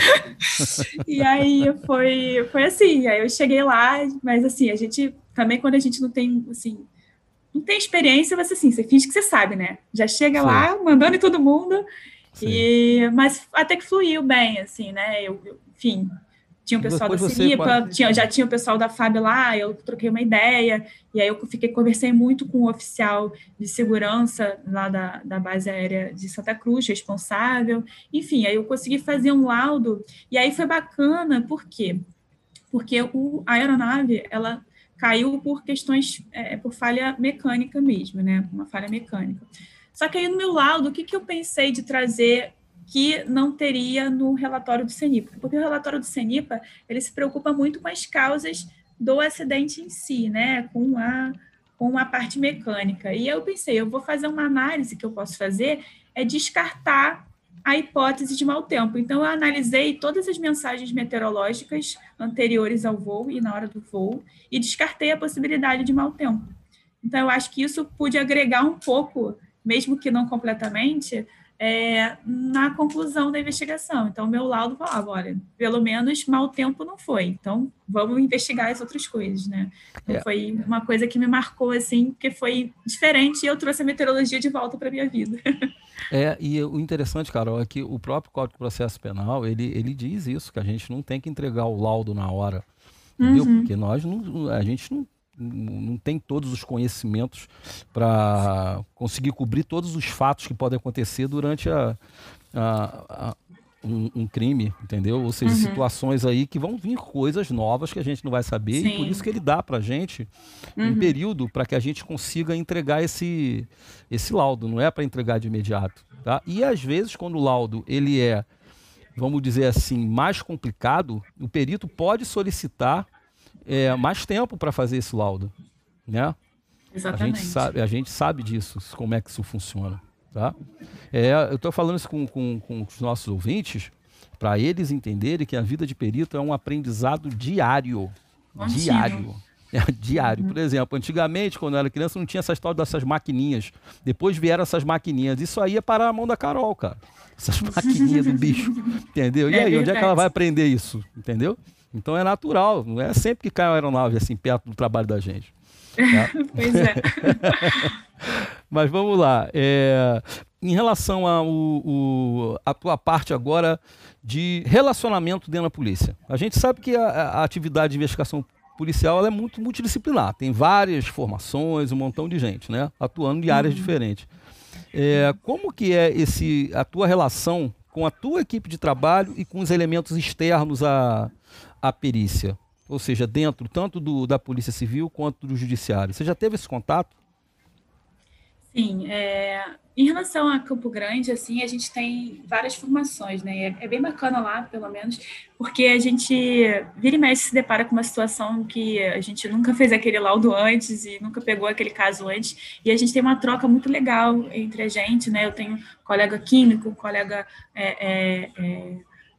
e aí foi, foi assim, aí eu cheguei lá, mas assim, a gente, também quando a gente não tem, assim, não tem experiência, você assim, você finge que você sabe, né? Já chega Sim. lá, mandando em todo mundo, e, mas até que fluiu bem, assim, né? Eu, eu enfim, tinha o pessoal da Ciripa, pode... tinha, já tinha o pessoal da FAB lá, eu troquei uma ideia, e aí eu fiquei, conversei muito com o oficial de segurança lá da, da base aérea de Santa Cruz, responsável, enfim, aí eu consegui fazer um laudo, e aí foi bacana, por quê? Porque o, a aeronave, ela caiu por questões, é, por falha mecânica mesmo, né, uma falha mecânica. Só que aí no meu laudo, o que, que eu pensei de trazer que não teria no relatório do CENIPA, porque o relatório do CENIPA ele se preocupa muito com as causas do acidente em si, né, com a com a parte mecânica. E eu pensei, eu vou fazer uma análise que eu posso fazer é descartar a hipótese de mau tempo. Então eu analisei todas as mensagens meteorológicas anteriores ao voo e na hora do voo e descartei a possibilidade de mau tempo. Então eu acho que isso pude agregar um pouco, mesmo que não completamente, é, na conclusão da investigação. Então, meu laudo falava, olha, pelo menos mau tempo não foi, então vamos investigar as outras coisas, né? Então, é. foi uma coisa que me marcou, assim, porque foi diferente e eu trouxe a meteorologia de volta para minha vida. É, e o interessante, Carol, é que o próprio Código de Processo Penal, ele, ele diz isso, que a gente não tem que entregar o laudo na hora? Uhum. Porque nós não, a gente não não tem todos os conhecimentos para conseguir cobrir todos os fatos que podem acontecer durante a, a, a um, um, crime, entendeu? Ou seja, uhum. situações aí que vão vir coisas novas que a gente não vai saber Sim. e por isso que ele dá para a gente uhum. um período para que a gente consiga entregar esse, esse laudo, não é para entregar de imediato, tá? E às vezes quando o laudo ele é, vamos dizer assim, mais complicado, o perito pode solicitar é, mais tempo para fazer esse laudo, né? Exatamente. A gente sabe, a gente sabe disso, como é que isso funciona, tá? É, eu estou falando isso com, com, com os nossos ouvintes para eles entenderem que a vida de perito é um aprendizado diário, diário. É, diário. Uhum. Por exemplo, antigamente, quando eu era criança, não tinha essa história dessas maquininhas. Depois vieram essas maquininhas. Isso aí é parar a mão da Carol, cara. Essas maquininhas do bicho. Entendeu? E é aí, onde é que ela vai aprender isso? Entendeu? Então é natural, não é sempre que cai uma aeronave assim perto do trabalho da gente. Tá? pois é. Mas vamos lá. É, em relação o, a tua parte agora de relacionamento dentro da polícia. A gente sabe que a, a atividade de investigação policial é muito multidisciplinar. Tem várias formações, um montão de gente, né? Atuando em áreas uhum. diferentes. É, como que é esse a tua relação com a tua equipe de trabalho e com os elementos externos a, a perícia? Ou seja, dentro tanto do, da Polícia Civil quanto do Judiciário. Você já teve esse contato? Sim, é, em relação a Campo Grande, assim, a gente tem várias formações, né? É, é, bem bacana lá, pelo menos, porque a gente vira e mexe se depara com uma situação que a gente nunca fez aquele laudo antes e nunca pegou aquele caso antes, e a gente tem uma troca muito legal entre a gente, né? Eu tenho colega químico, colega é,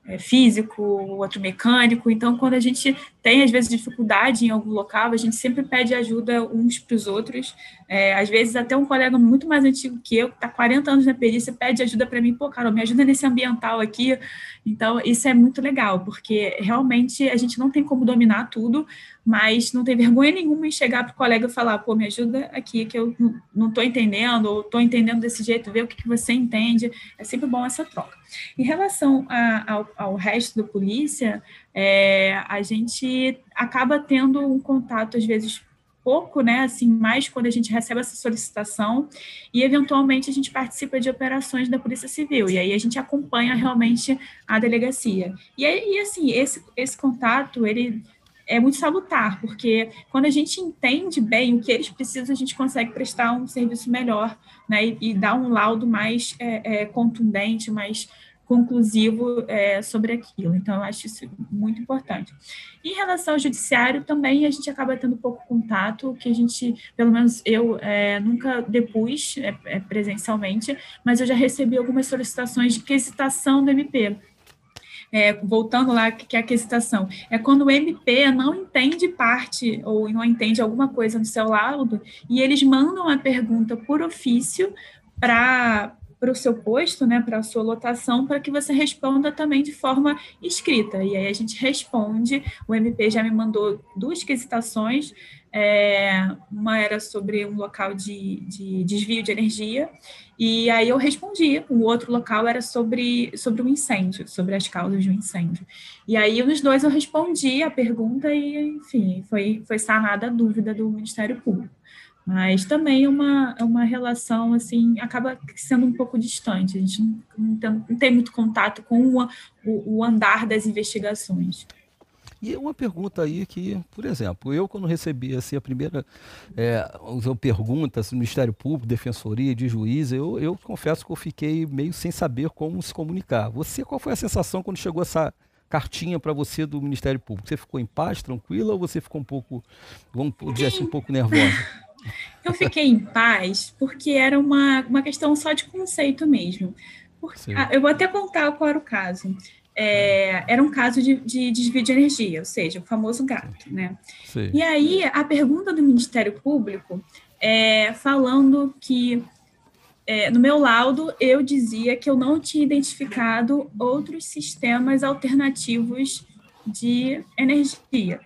é, físico, outro mecânico. Então, quando a gente tem, às vezes, dificuldade em algum local, a gente sempre pede ajuda uns para os outros. É, às vezes, até um colega muito mais antigo que eu, que está 40 anos na perícia, pede ajuda para mim. Pô, Carol, me ajuda nesse ambiental aqui. Então, isso é muito legal, porque realmente a gente não tem como dominar tudo, mas não tem vergonha nenhuma em chegar para o colega e falar, pô, me ajuda aqui, que eu não estou entendendo, ou estou entendendo desse jeito, ver o que, que você entende. É sempre bom essa troca. Em relação a, ao, ao, resto da polícia, é, a gente acaba tendo um contato, às vezes, pouco, né, assim, mais quando a gente recebe essa solicitação e, eventualmente, a gente participa de operações da Polícia Civil, e aí a gente acompanha realmente a delegacia. E, aí, assim, esse, esse contato, ele é muito salutar, porque quando a gente entende bem o que eles precisam, a gente consegue prestar um serviço melhor, né, e, e dar um laudo mais é, é, contundente, mais conclusivo é, sobre aquilo. Então, eu acho isso muito importante. Em relação ao judiciário, também a gente acaba tendo pouco contato, que a gente, pelo menos eu, é, nunca depus é, é presencialmente, mas eu já recebi algumas solicitações de quesitação do MP. É, voltando lá, que é a quesitação, é quando o MP não entende parte ou não entende alguma coisa no seu laudo e eles mandam a pergunta por ofício para para o seu posto, né, para a sua lotação, para que você responda também de forma escrita. E aí a gente responde. O MP já me mandou duas quesitações. É, uma era sobre um local de, de, desvio de energia, e aí eu respondi. O outro local era sobre, sobre um incêndio, sobre as causas de um incêndio. E aí, nos dois, eu respondi a pergunta e, enfim, foi, foi sanada a dúvida do Ministério Público mas também é uma, é uma relação, assim, acaba sendo um pouco distante, a gente não, não, tem, não tem, muito contato com o, o, andar das investigações. E uma pergunta aí que, por exemplo, eu quando recebi assim, a primeira é, pergunta assim, do Ministério Público, Defensoria, de juiz, eu, eu confesso que eu fiquei meio sem saber como se comunicar. Você, qual foi a sensação quando chegou essa cartinha para você do Ministério Público? Você ficou em paz, tranquila, ou você ficou um pouco, vamos dizer assim, um pouco nervosa? Eu fiquei em paz porque era uma, uma questão só de conceito mesmo. Porque, ah, eu vou até contar qual era o caso. É, era um caso de, de, desvio de energia, ou seja, o famoso gato, né? Sim. E aí, a pergunta do Ministério Público é falando que é, no meu laudo eu dizia que eu não tinha identificado outros sistemas alternativos de energia.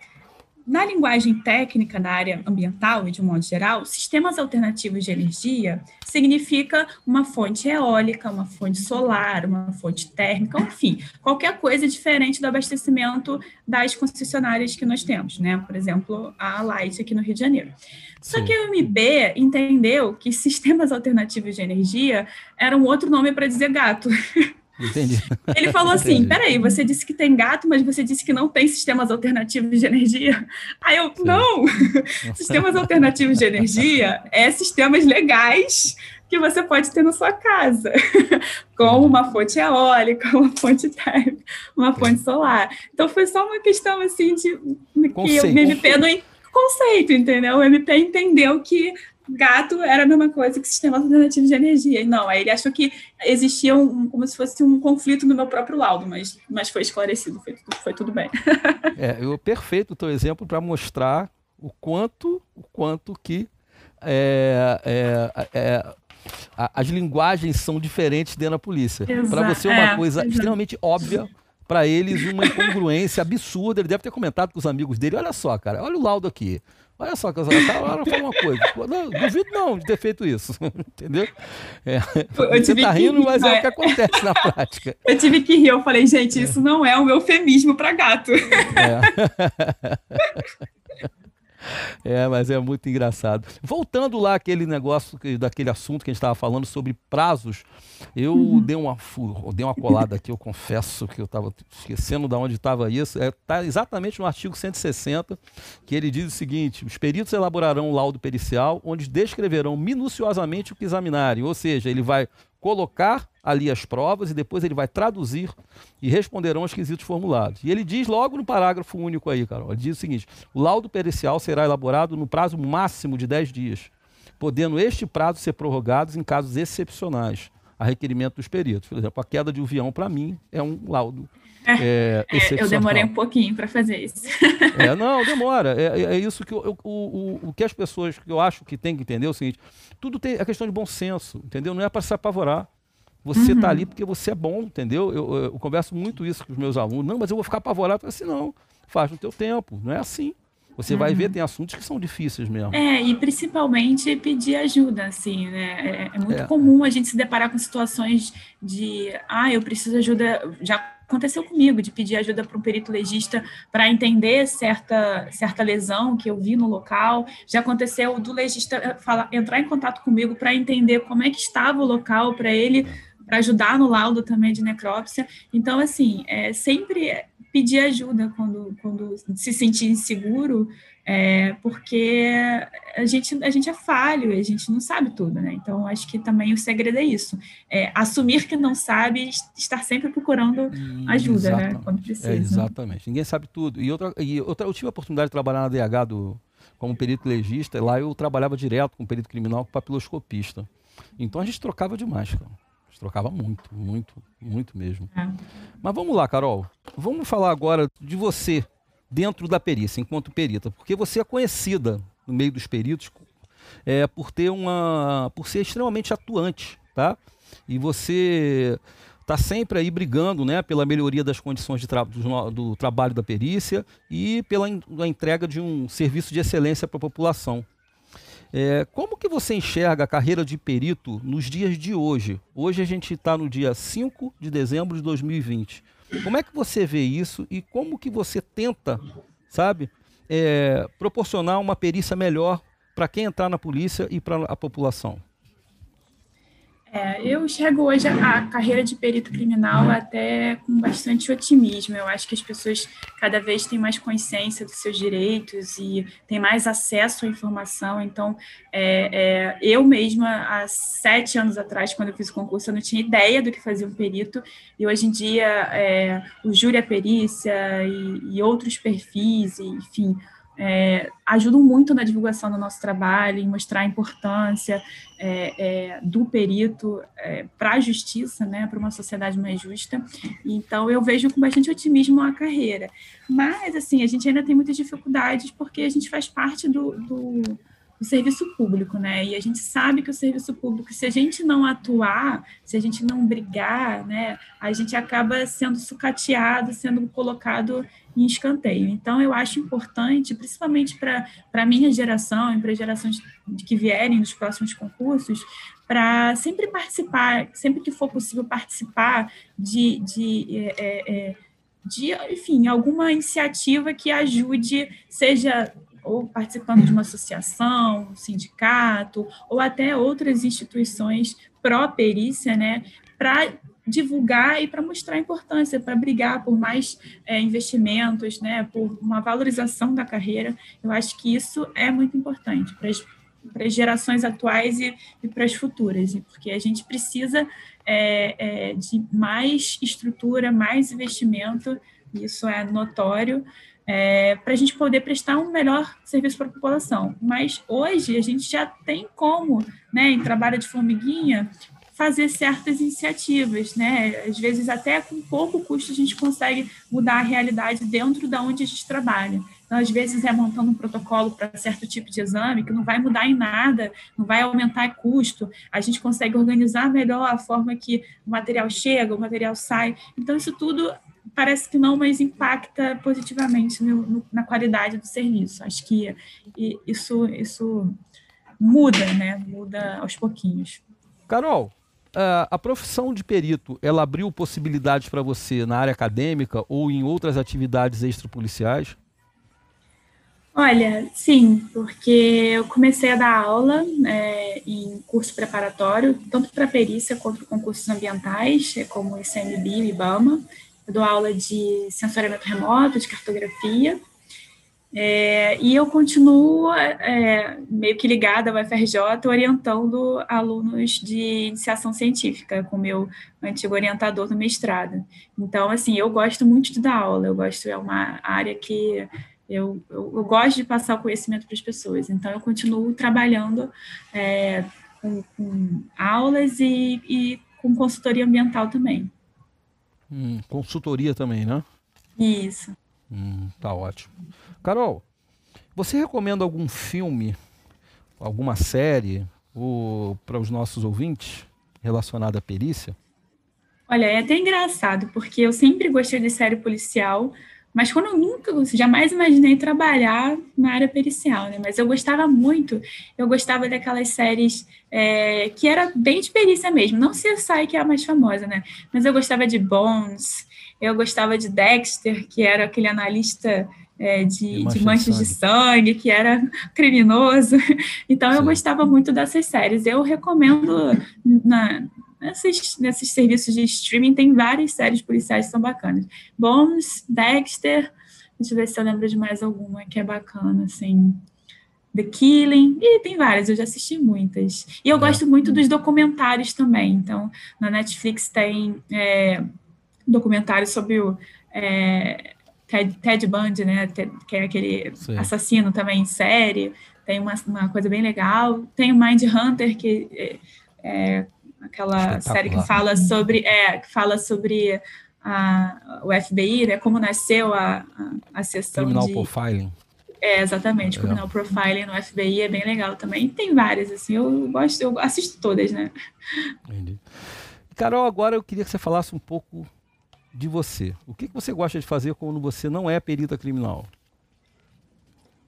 Na linguagem técnica, na área ambiental e de um modo geral, sistemas alternativos de energia significa uma fonte eólica, uma fonte solar, uma fonte térmica, enfim, qualquer coisa diferente do abastecimento das concessionárias que nós temos, né? Por exemplo, a Light aqui no Rio de Janeiro. Só Sim. que a UMB entendeu que sistemas alternativos de energia era um outro nome para dizer gato. Entendi. Ele falou assim: Entendi. peraí, você disse que tem gato, mas você disse que não tem sistemas alternativos de energia. Aí eu, Sim. não! sistemas alternativos de energia é sistemas legais que você pode ter na sua casa, como uma fonte eólica, uma fonte térmica, uma fonte solar. Então foi só uma questão assim de que o MP não conceito, entendeu? O MP entendeu que gato era a mesma coisa que sistema alternativo de energia. Não, aí ele achou que existia um, como se fosse um conflito no meu próprio laudo, mas, mas foi esclarecido, foi, foi tudo bem. é, eu, perfeito o teu exemplo para mostrar o quanto, o quanto que é, é, é, as linguagens são diferentes dentro da polícia. Para você é uma é, coisa extremamente óbvia, para eles uma incongruência absurda. Ele deve ter comentado com os amigos dele: olha só, cara, olha o laudo aqui. Olha só, ela fala uma coisa. Não, duvido não de ter feito isso. Entendeu? É, você tá rindo, rir, mas é o que acontece na prática. Eu tive que rir, eu falei, gente, isso não é um eufemismo para gato. É. É, mas é muito engraçado. Voltando lá aquele negócio, daquele assunto que a gente estava falando sobre prazos, eu uhum. dei, uma, dei uma colada aqui, eu confesso que eu estava esquecendo de onde estava isso. Está é, tá exatamente no artigo 160, que ele diz o seguinte: os peritos elaborarão um laudo pericial, onde descreverão minuciosamente o que examinarem, ou seja, ele vai colocar ali as provas e depois ele vai traduzir e responderão aos quesitos formulados. E ele diz logo no parágrafo único aí, Carol, ele diz o seguinte: o laudo pericial será elaborado no prazo máximo de 10 dias, podendo este prazo ser prorrogado em casos excepcionais, a requerimento dos peritos. Por exemplo, a queda de um avião, para mim, é um laudo é, é, eu demorei um pouquinho para fazer isso. É, não, demora. É, é, é isso que eu, eu, o, o, o que as pessoas que eu acho que tem que entender é o seguinte: tudo tem a questão de bom senso, entendeu? Não é para se apavorar. Você está uhum. ali porque você é bom, entendeu? Eu, eu, eu, converso muito isso com os meus alunos. Não, mas eu vou ficar apavorado. Eu assim, não, faz no teu tempo. Não é assim. Você uhum. vai ver, uhum. tem assuntos que são difíceis mesmo. É, e principalmente pedir ajuda, assim, né? É, é muito é. comum a gente se deparar com situações de, ah, eu preciso ajuda. Já aconteceu comigo, de pedir ajuda para um perito legista para entender certa, certa lesão que eu vi no local. Já aconteceu do legista eh, falar, entrar em contato comigo para entender como é que estava o local para ele para ajudar no laudo também de necrópsia. Então, assim, é sempre pedir ajuda quando, quando se sentir inseguro, é, porque a gente, a gente é falho, a gente não sabe tudo, né? Então, acho que também o segredo é isso. É assumir que não sabe, estar sempre procurando ajuda, né? Quando precisa. É, exatamente. Ninguém sabe tudo. E outra, e outra, eu tive a oportunidade de trabalhar na DH do, como perito legista, e lá eu trabalhava direto com perito criminal, com papiloscopista. Então a gente trocava demais, cara. Trocava muito, muito, muito mesmo. É. Mas vamos lá, Carol. Vamos falar agora de você dentro da perícia, enquanto perita, porque você é conhecida no meio dos peritos é, por ter uma, por ser extremamente atuante, tá? E você está sempre aí brigando, né, pela melhoria das condições de tra do, do, trabalho da perícia e pela in entrega de um serviço de excelência para a população. É, como que você enxerga a carreira de perito nos dias de hoje? Hoje a gente está no dia 5 de dezembro de 2020. Como é que você vê isso e como que você tenta, sabe, é, proporcionar uma perícia melhor para quem entrar na polícia e para a população? É, eu enxergo hoje a, carreira de perito criminal até com bastante otimismo. Eu acho que as pessoas cada vez têm mais consciência dos seus direitos e têm mais acesso à informação. Então, é, é, eu mesma, há sete anos atrás, quando eu fiz o concurso, eu não tinha ideia do que fazia um perito. E hoje em dia, é, o júri a perícia e, e outros perfis, e, enfim, é, ajudam muito na divulgação do nosso trabalho, em mostrar a importância é, é, do perito é, para a justiça, né, para uma sociedade mais justa. Então, eu vejo com bastante otimismo a carreira. Mas, assim, a gente ainda tem muitas dificuldades porque a gente faz parte do, do o serviço público, né? E a gente sabe que o serviço público, se a gente não atuar, se a gente não brigar, né, a gente acaba sendo sucateado, sendo colocado em escanteio. Então, eu acho importante, principalmente para a minha geração e para as gerações que vierem nos próximos concursos, para sempre participar, sempre que for possível participar de, de é, é, é de, enfim, alguma iniciativa que ajude, seja ou participando de uma associação, um sindicato, ou até outras instituições pró-perícia, né, para divulgar e para mostrar a importância, para brigar por mais é, investimentos, né, por uma valorização da carreira. Eu acho que isso é muito importante para as, gerações atuais e, e para as futuras, porque a gente precisa é, é, de mais estrutura, mais investimento, isso é notório, é, para a gente poder prestar um melhor serviço para a população. Mas hoje a gente já tem como, né, em trabalho de formiguinha, fazer certas iniciativas, né? Às vezes até com pouco custo a gente consegue mudar a realidade dentro da onde a gente trabalha. Então, às vezes é montando um protocolo para certo tipo de exame que não vai mudar em nada, não vai aumentar custo. A gente consegue organizar melhor a forma que o material chega, o material sai. Então, isso tudo parece que não, mas impacta positivamente no, no, na qualidade do serviço. Acho que isso, isso muda, né? Muda aos pouquinhos. Carol, a profissão de perito, ela abriu possibilidades para você na área acadêmica ou em outras atividades extrapoliciais? Olha, sim, porque eu comecei a dar aula é, em curso preparatório, tanto para perícia quanto para concursos ambientais, como ICMB e IBAMA. Dou aula de sensoriamento remoto, de cartografia, é, e eu continuo é, meio que ligada ao FRJ, orientando alunos de iniciação científica, com meu antigo orientador do mestrado. Então, assim, eu gosto muito de dar aula, eu gosto, é uma área que eu, eu, eu gosto de passar o conhecimento para as pessoas, então eu continuo trabalhando é, com, com, aulas e, e com consultoria ambiental também. Hum, consultoria também, né? Isso. Hum, tá ótimo. Carol, você recomenda algum filme, alguma série para os nossos ouvintes relacionado à perícia? Olha, é até engraçado, porque eu sempre gostei de série policial, mas quando eu nunca, jamais imaginei trabalhar na área pericial, né? Mas eu gostava muito, eu gostava daquelas séries é, que era bem de perícia mesmo, não CSI, que é a mais famosa, né? Mas eu gostava de Bones, eu gostava de Dexter, que era aquele analista é, de, de, manchas de sangue. que era criminoso. Então, Sim. eu gostava muito dessas séries. Eu recomendo na, nesses, nesses serviços de streaming, tem várias séries policiais que são bacanas. Bones, Dexter, deixa eu ver se eu lembro de mais alguma que é bacana, assim. The Killing, e tem várias, eu já assisti muitas. E eu é. gosto muito dos documentários também. Então, na Netflix tem é, documentário sobre o é, Ted, Ted Bundy, né? que é aquele Sim. assassino também em série. Tem uma, uma coisa bem legal. Tem o Mind Hunter, que é, é aquela série que fala sobre é, que fala sobre a, o FBI, né, como nasceu a, a, a sessão Criminal de... Profiling. É, exatamente, é. Criminal Profiling no FBI é bem legal também. Tem várias, assim, eu gosto, eu assisto todas, né? Entendi. Carol, agora eu queria que você falasse um pouco de você. O que, que você gosta de fazer quando você não é perita criminal?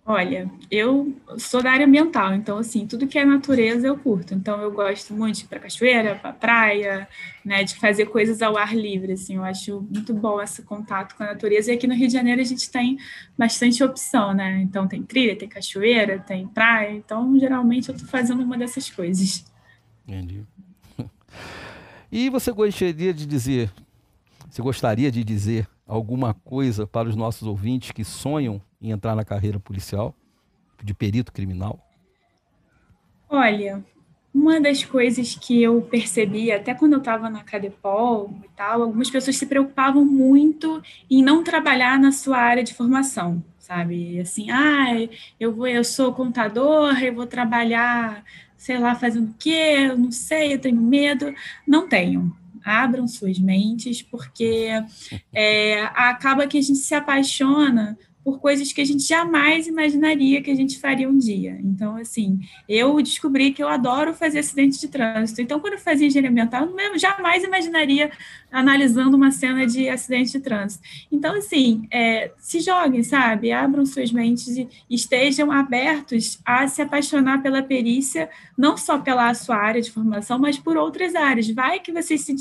Olha, eu sou da área ambiental, então assim, tudo que é natureza eu curto. Então eu gosto muito de ir para cachoeira, para praia, né, de fazer coisas ao ar livre, assim. Eu acho muito bom esse contato com a natureza. E aqui no Rio de Janeiro a gente tem bastante opção, né? Então tem trilha, tem cachoeira, tem praia. Então geralmente eu estou fazendo uma dessas coisas. Entendi. E você gostaria de dizer, você gostaria de dizer alguma coisa para os nossos ouvintes que sonham em entrar na carreira policial, de perito criminal? Olha, uma das coisas que eu percebi, até quando eu estava na Cadepol e tal, algumas pessoas se preocupavam muito em não trabalhar na sua área de formação, sabe? Assim, ah, eu vou, eu sou contador, eu vou trabalhar, sei lá, fazendo o quê? Eu não sei, eu tenho medo. Não tenho. Abram suas mentes, porque é, acaba que a gente se apaixona por coisas que a gente jamais imaginaria que a gente faria um dia. Então, assim, eu descobri que eu adoro fazer acidente de trânsito. Então, quando eu fazia engenharia ambiental, eu jamais imaginaria analisando uma cena de acidente de trânsito. Então, assim, é, se joguem, sabe? Abram suas mentes e estejam abertos a se apaixonar pela perícia, não só pela sua área de formação, mas por outras áreas. Vai que vocês se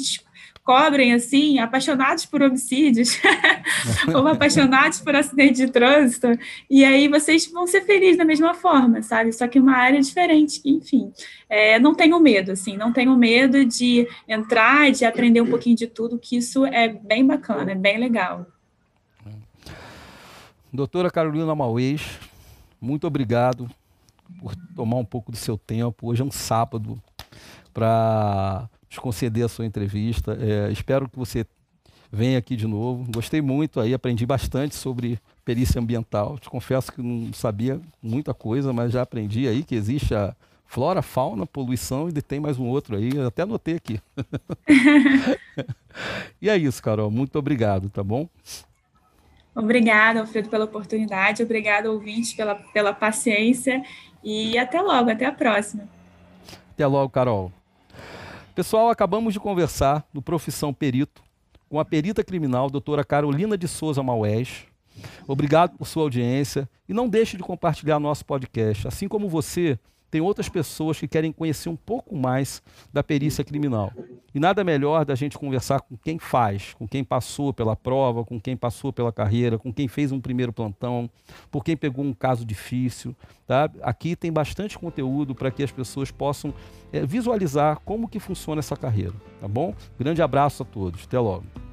cobrem assim, apaixonados por homicídios, ou apaixonados por acidente de trânsito, e aí vocês vão ser felizes da mesma forma, sabe? Só que uma área diferente, enfim. É, não tenham medo, assim, não tenham medo de entrar, de aprender um pouquinho de tudo, que isso é bem bacana, é bem legal. Doutora Carolina Mauês, muito obrigado por tomar um pouco do seu tempo. Hoje é um sábado para nos conceder a sua entrevista. É, espero que você venha aqui de novo. Gostei muito aí, aprendi bastante sobre perícia ambiental. Te confesso que não sabia muita coisa, mas já aprendi aí que existe a flora, fauna, poluição e tem mais um outro aí, eu até anotei aqui. e é isso, Carol. Muito obrigado, tá bom? Obrigada, Alfredo, pela oportunidade. Obrigada, ouvinte, pela, pela paciência. E até logo, até a próxima. Até logo, Carol. Pessoal, acabamos de conversar no Profissão Perito com a perita criminal, doutora Carolina de Souza Maués. Obrigado por sua audiência e não deixe de compartilhar nosso podcast. Assim como você, tem outras pessoas que querem conhecer um pouco mais da perícia criminal. E nada melhor da gente conversar com quem faz, com quem passou pela prova, com quem passou pela carreira, com quem fez um primeiro plantão, por quem pegou um caso difícil. Tá? Aqui tem bastante conteúdo para que as pessoas possam é, visualizar como que funciona essa carreira. Tá bom? Grande abraço a todos. Até logo.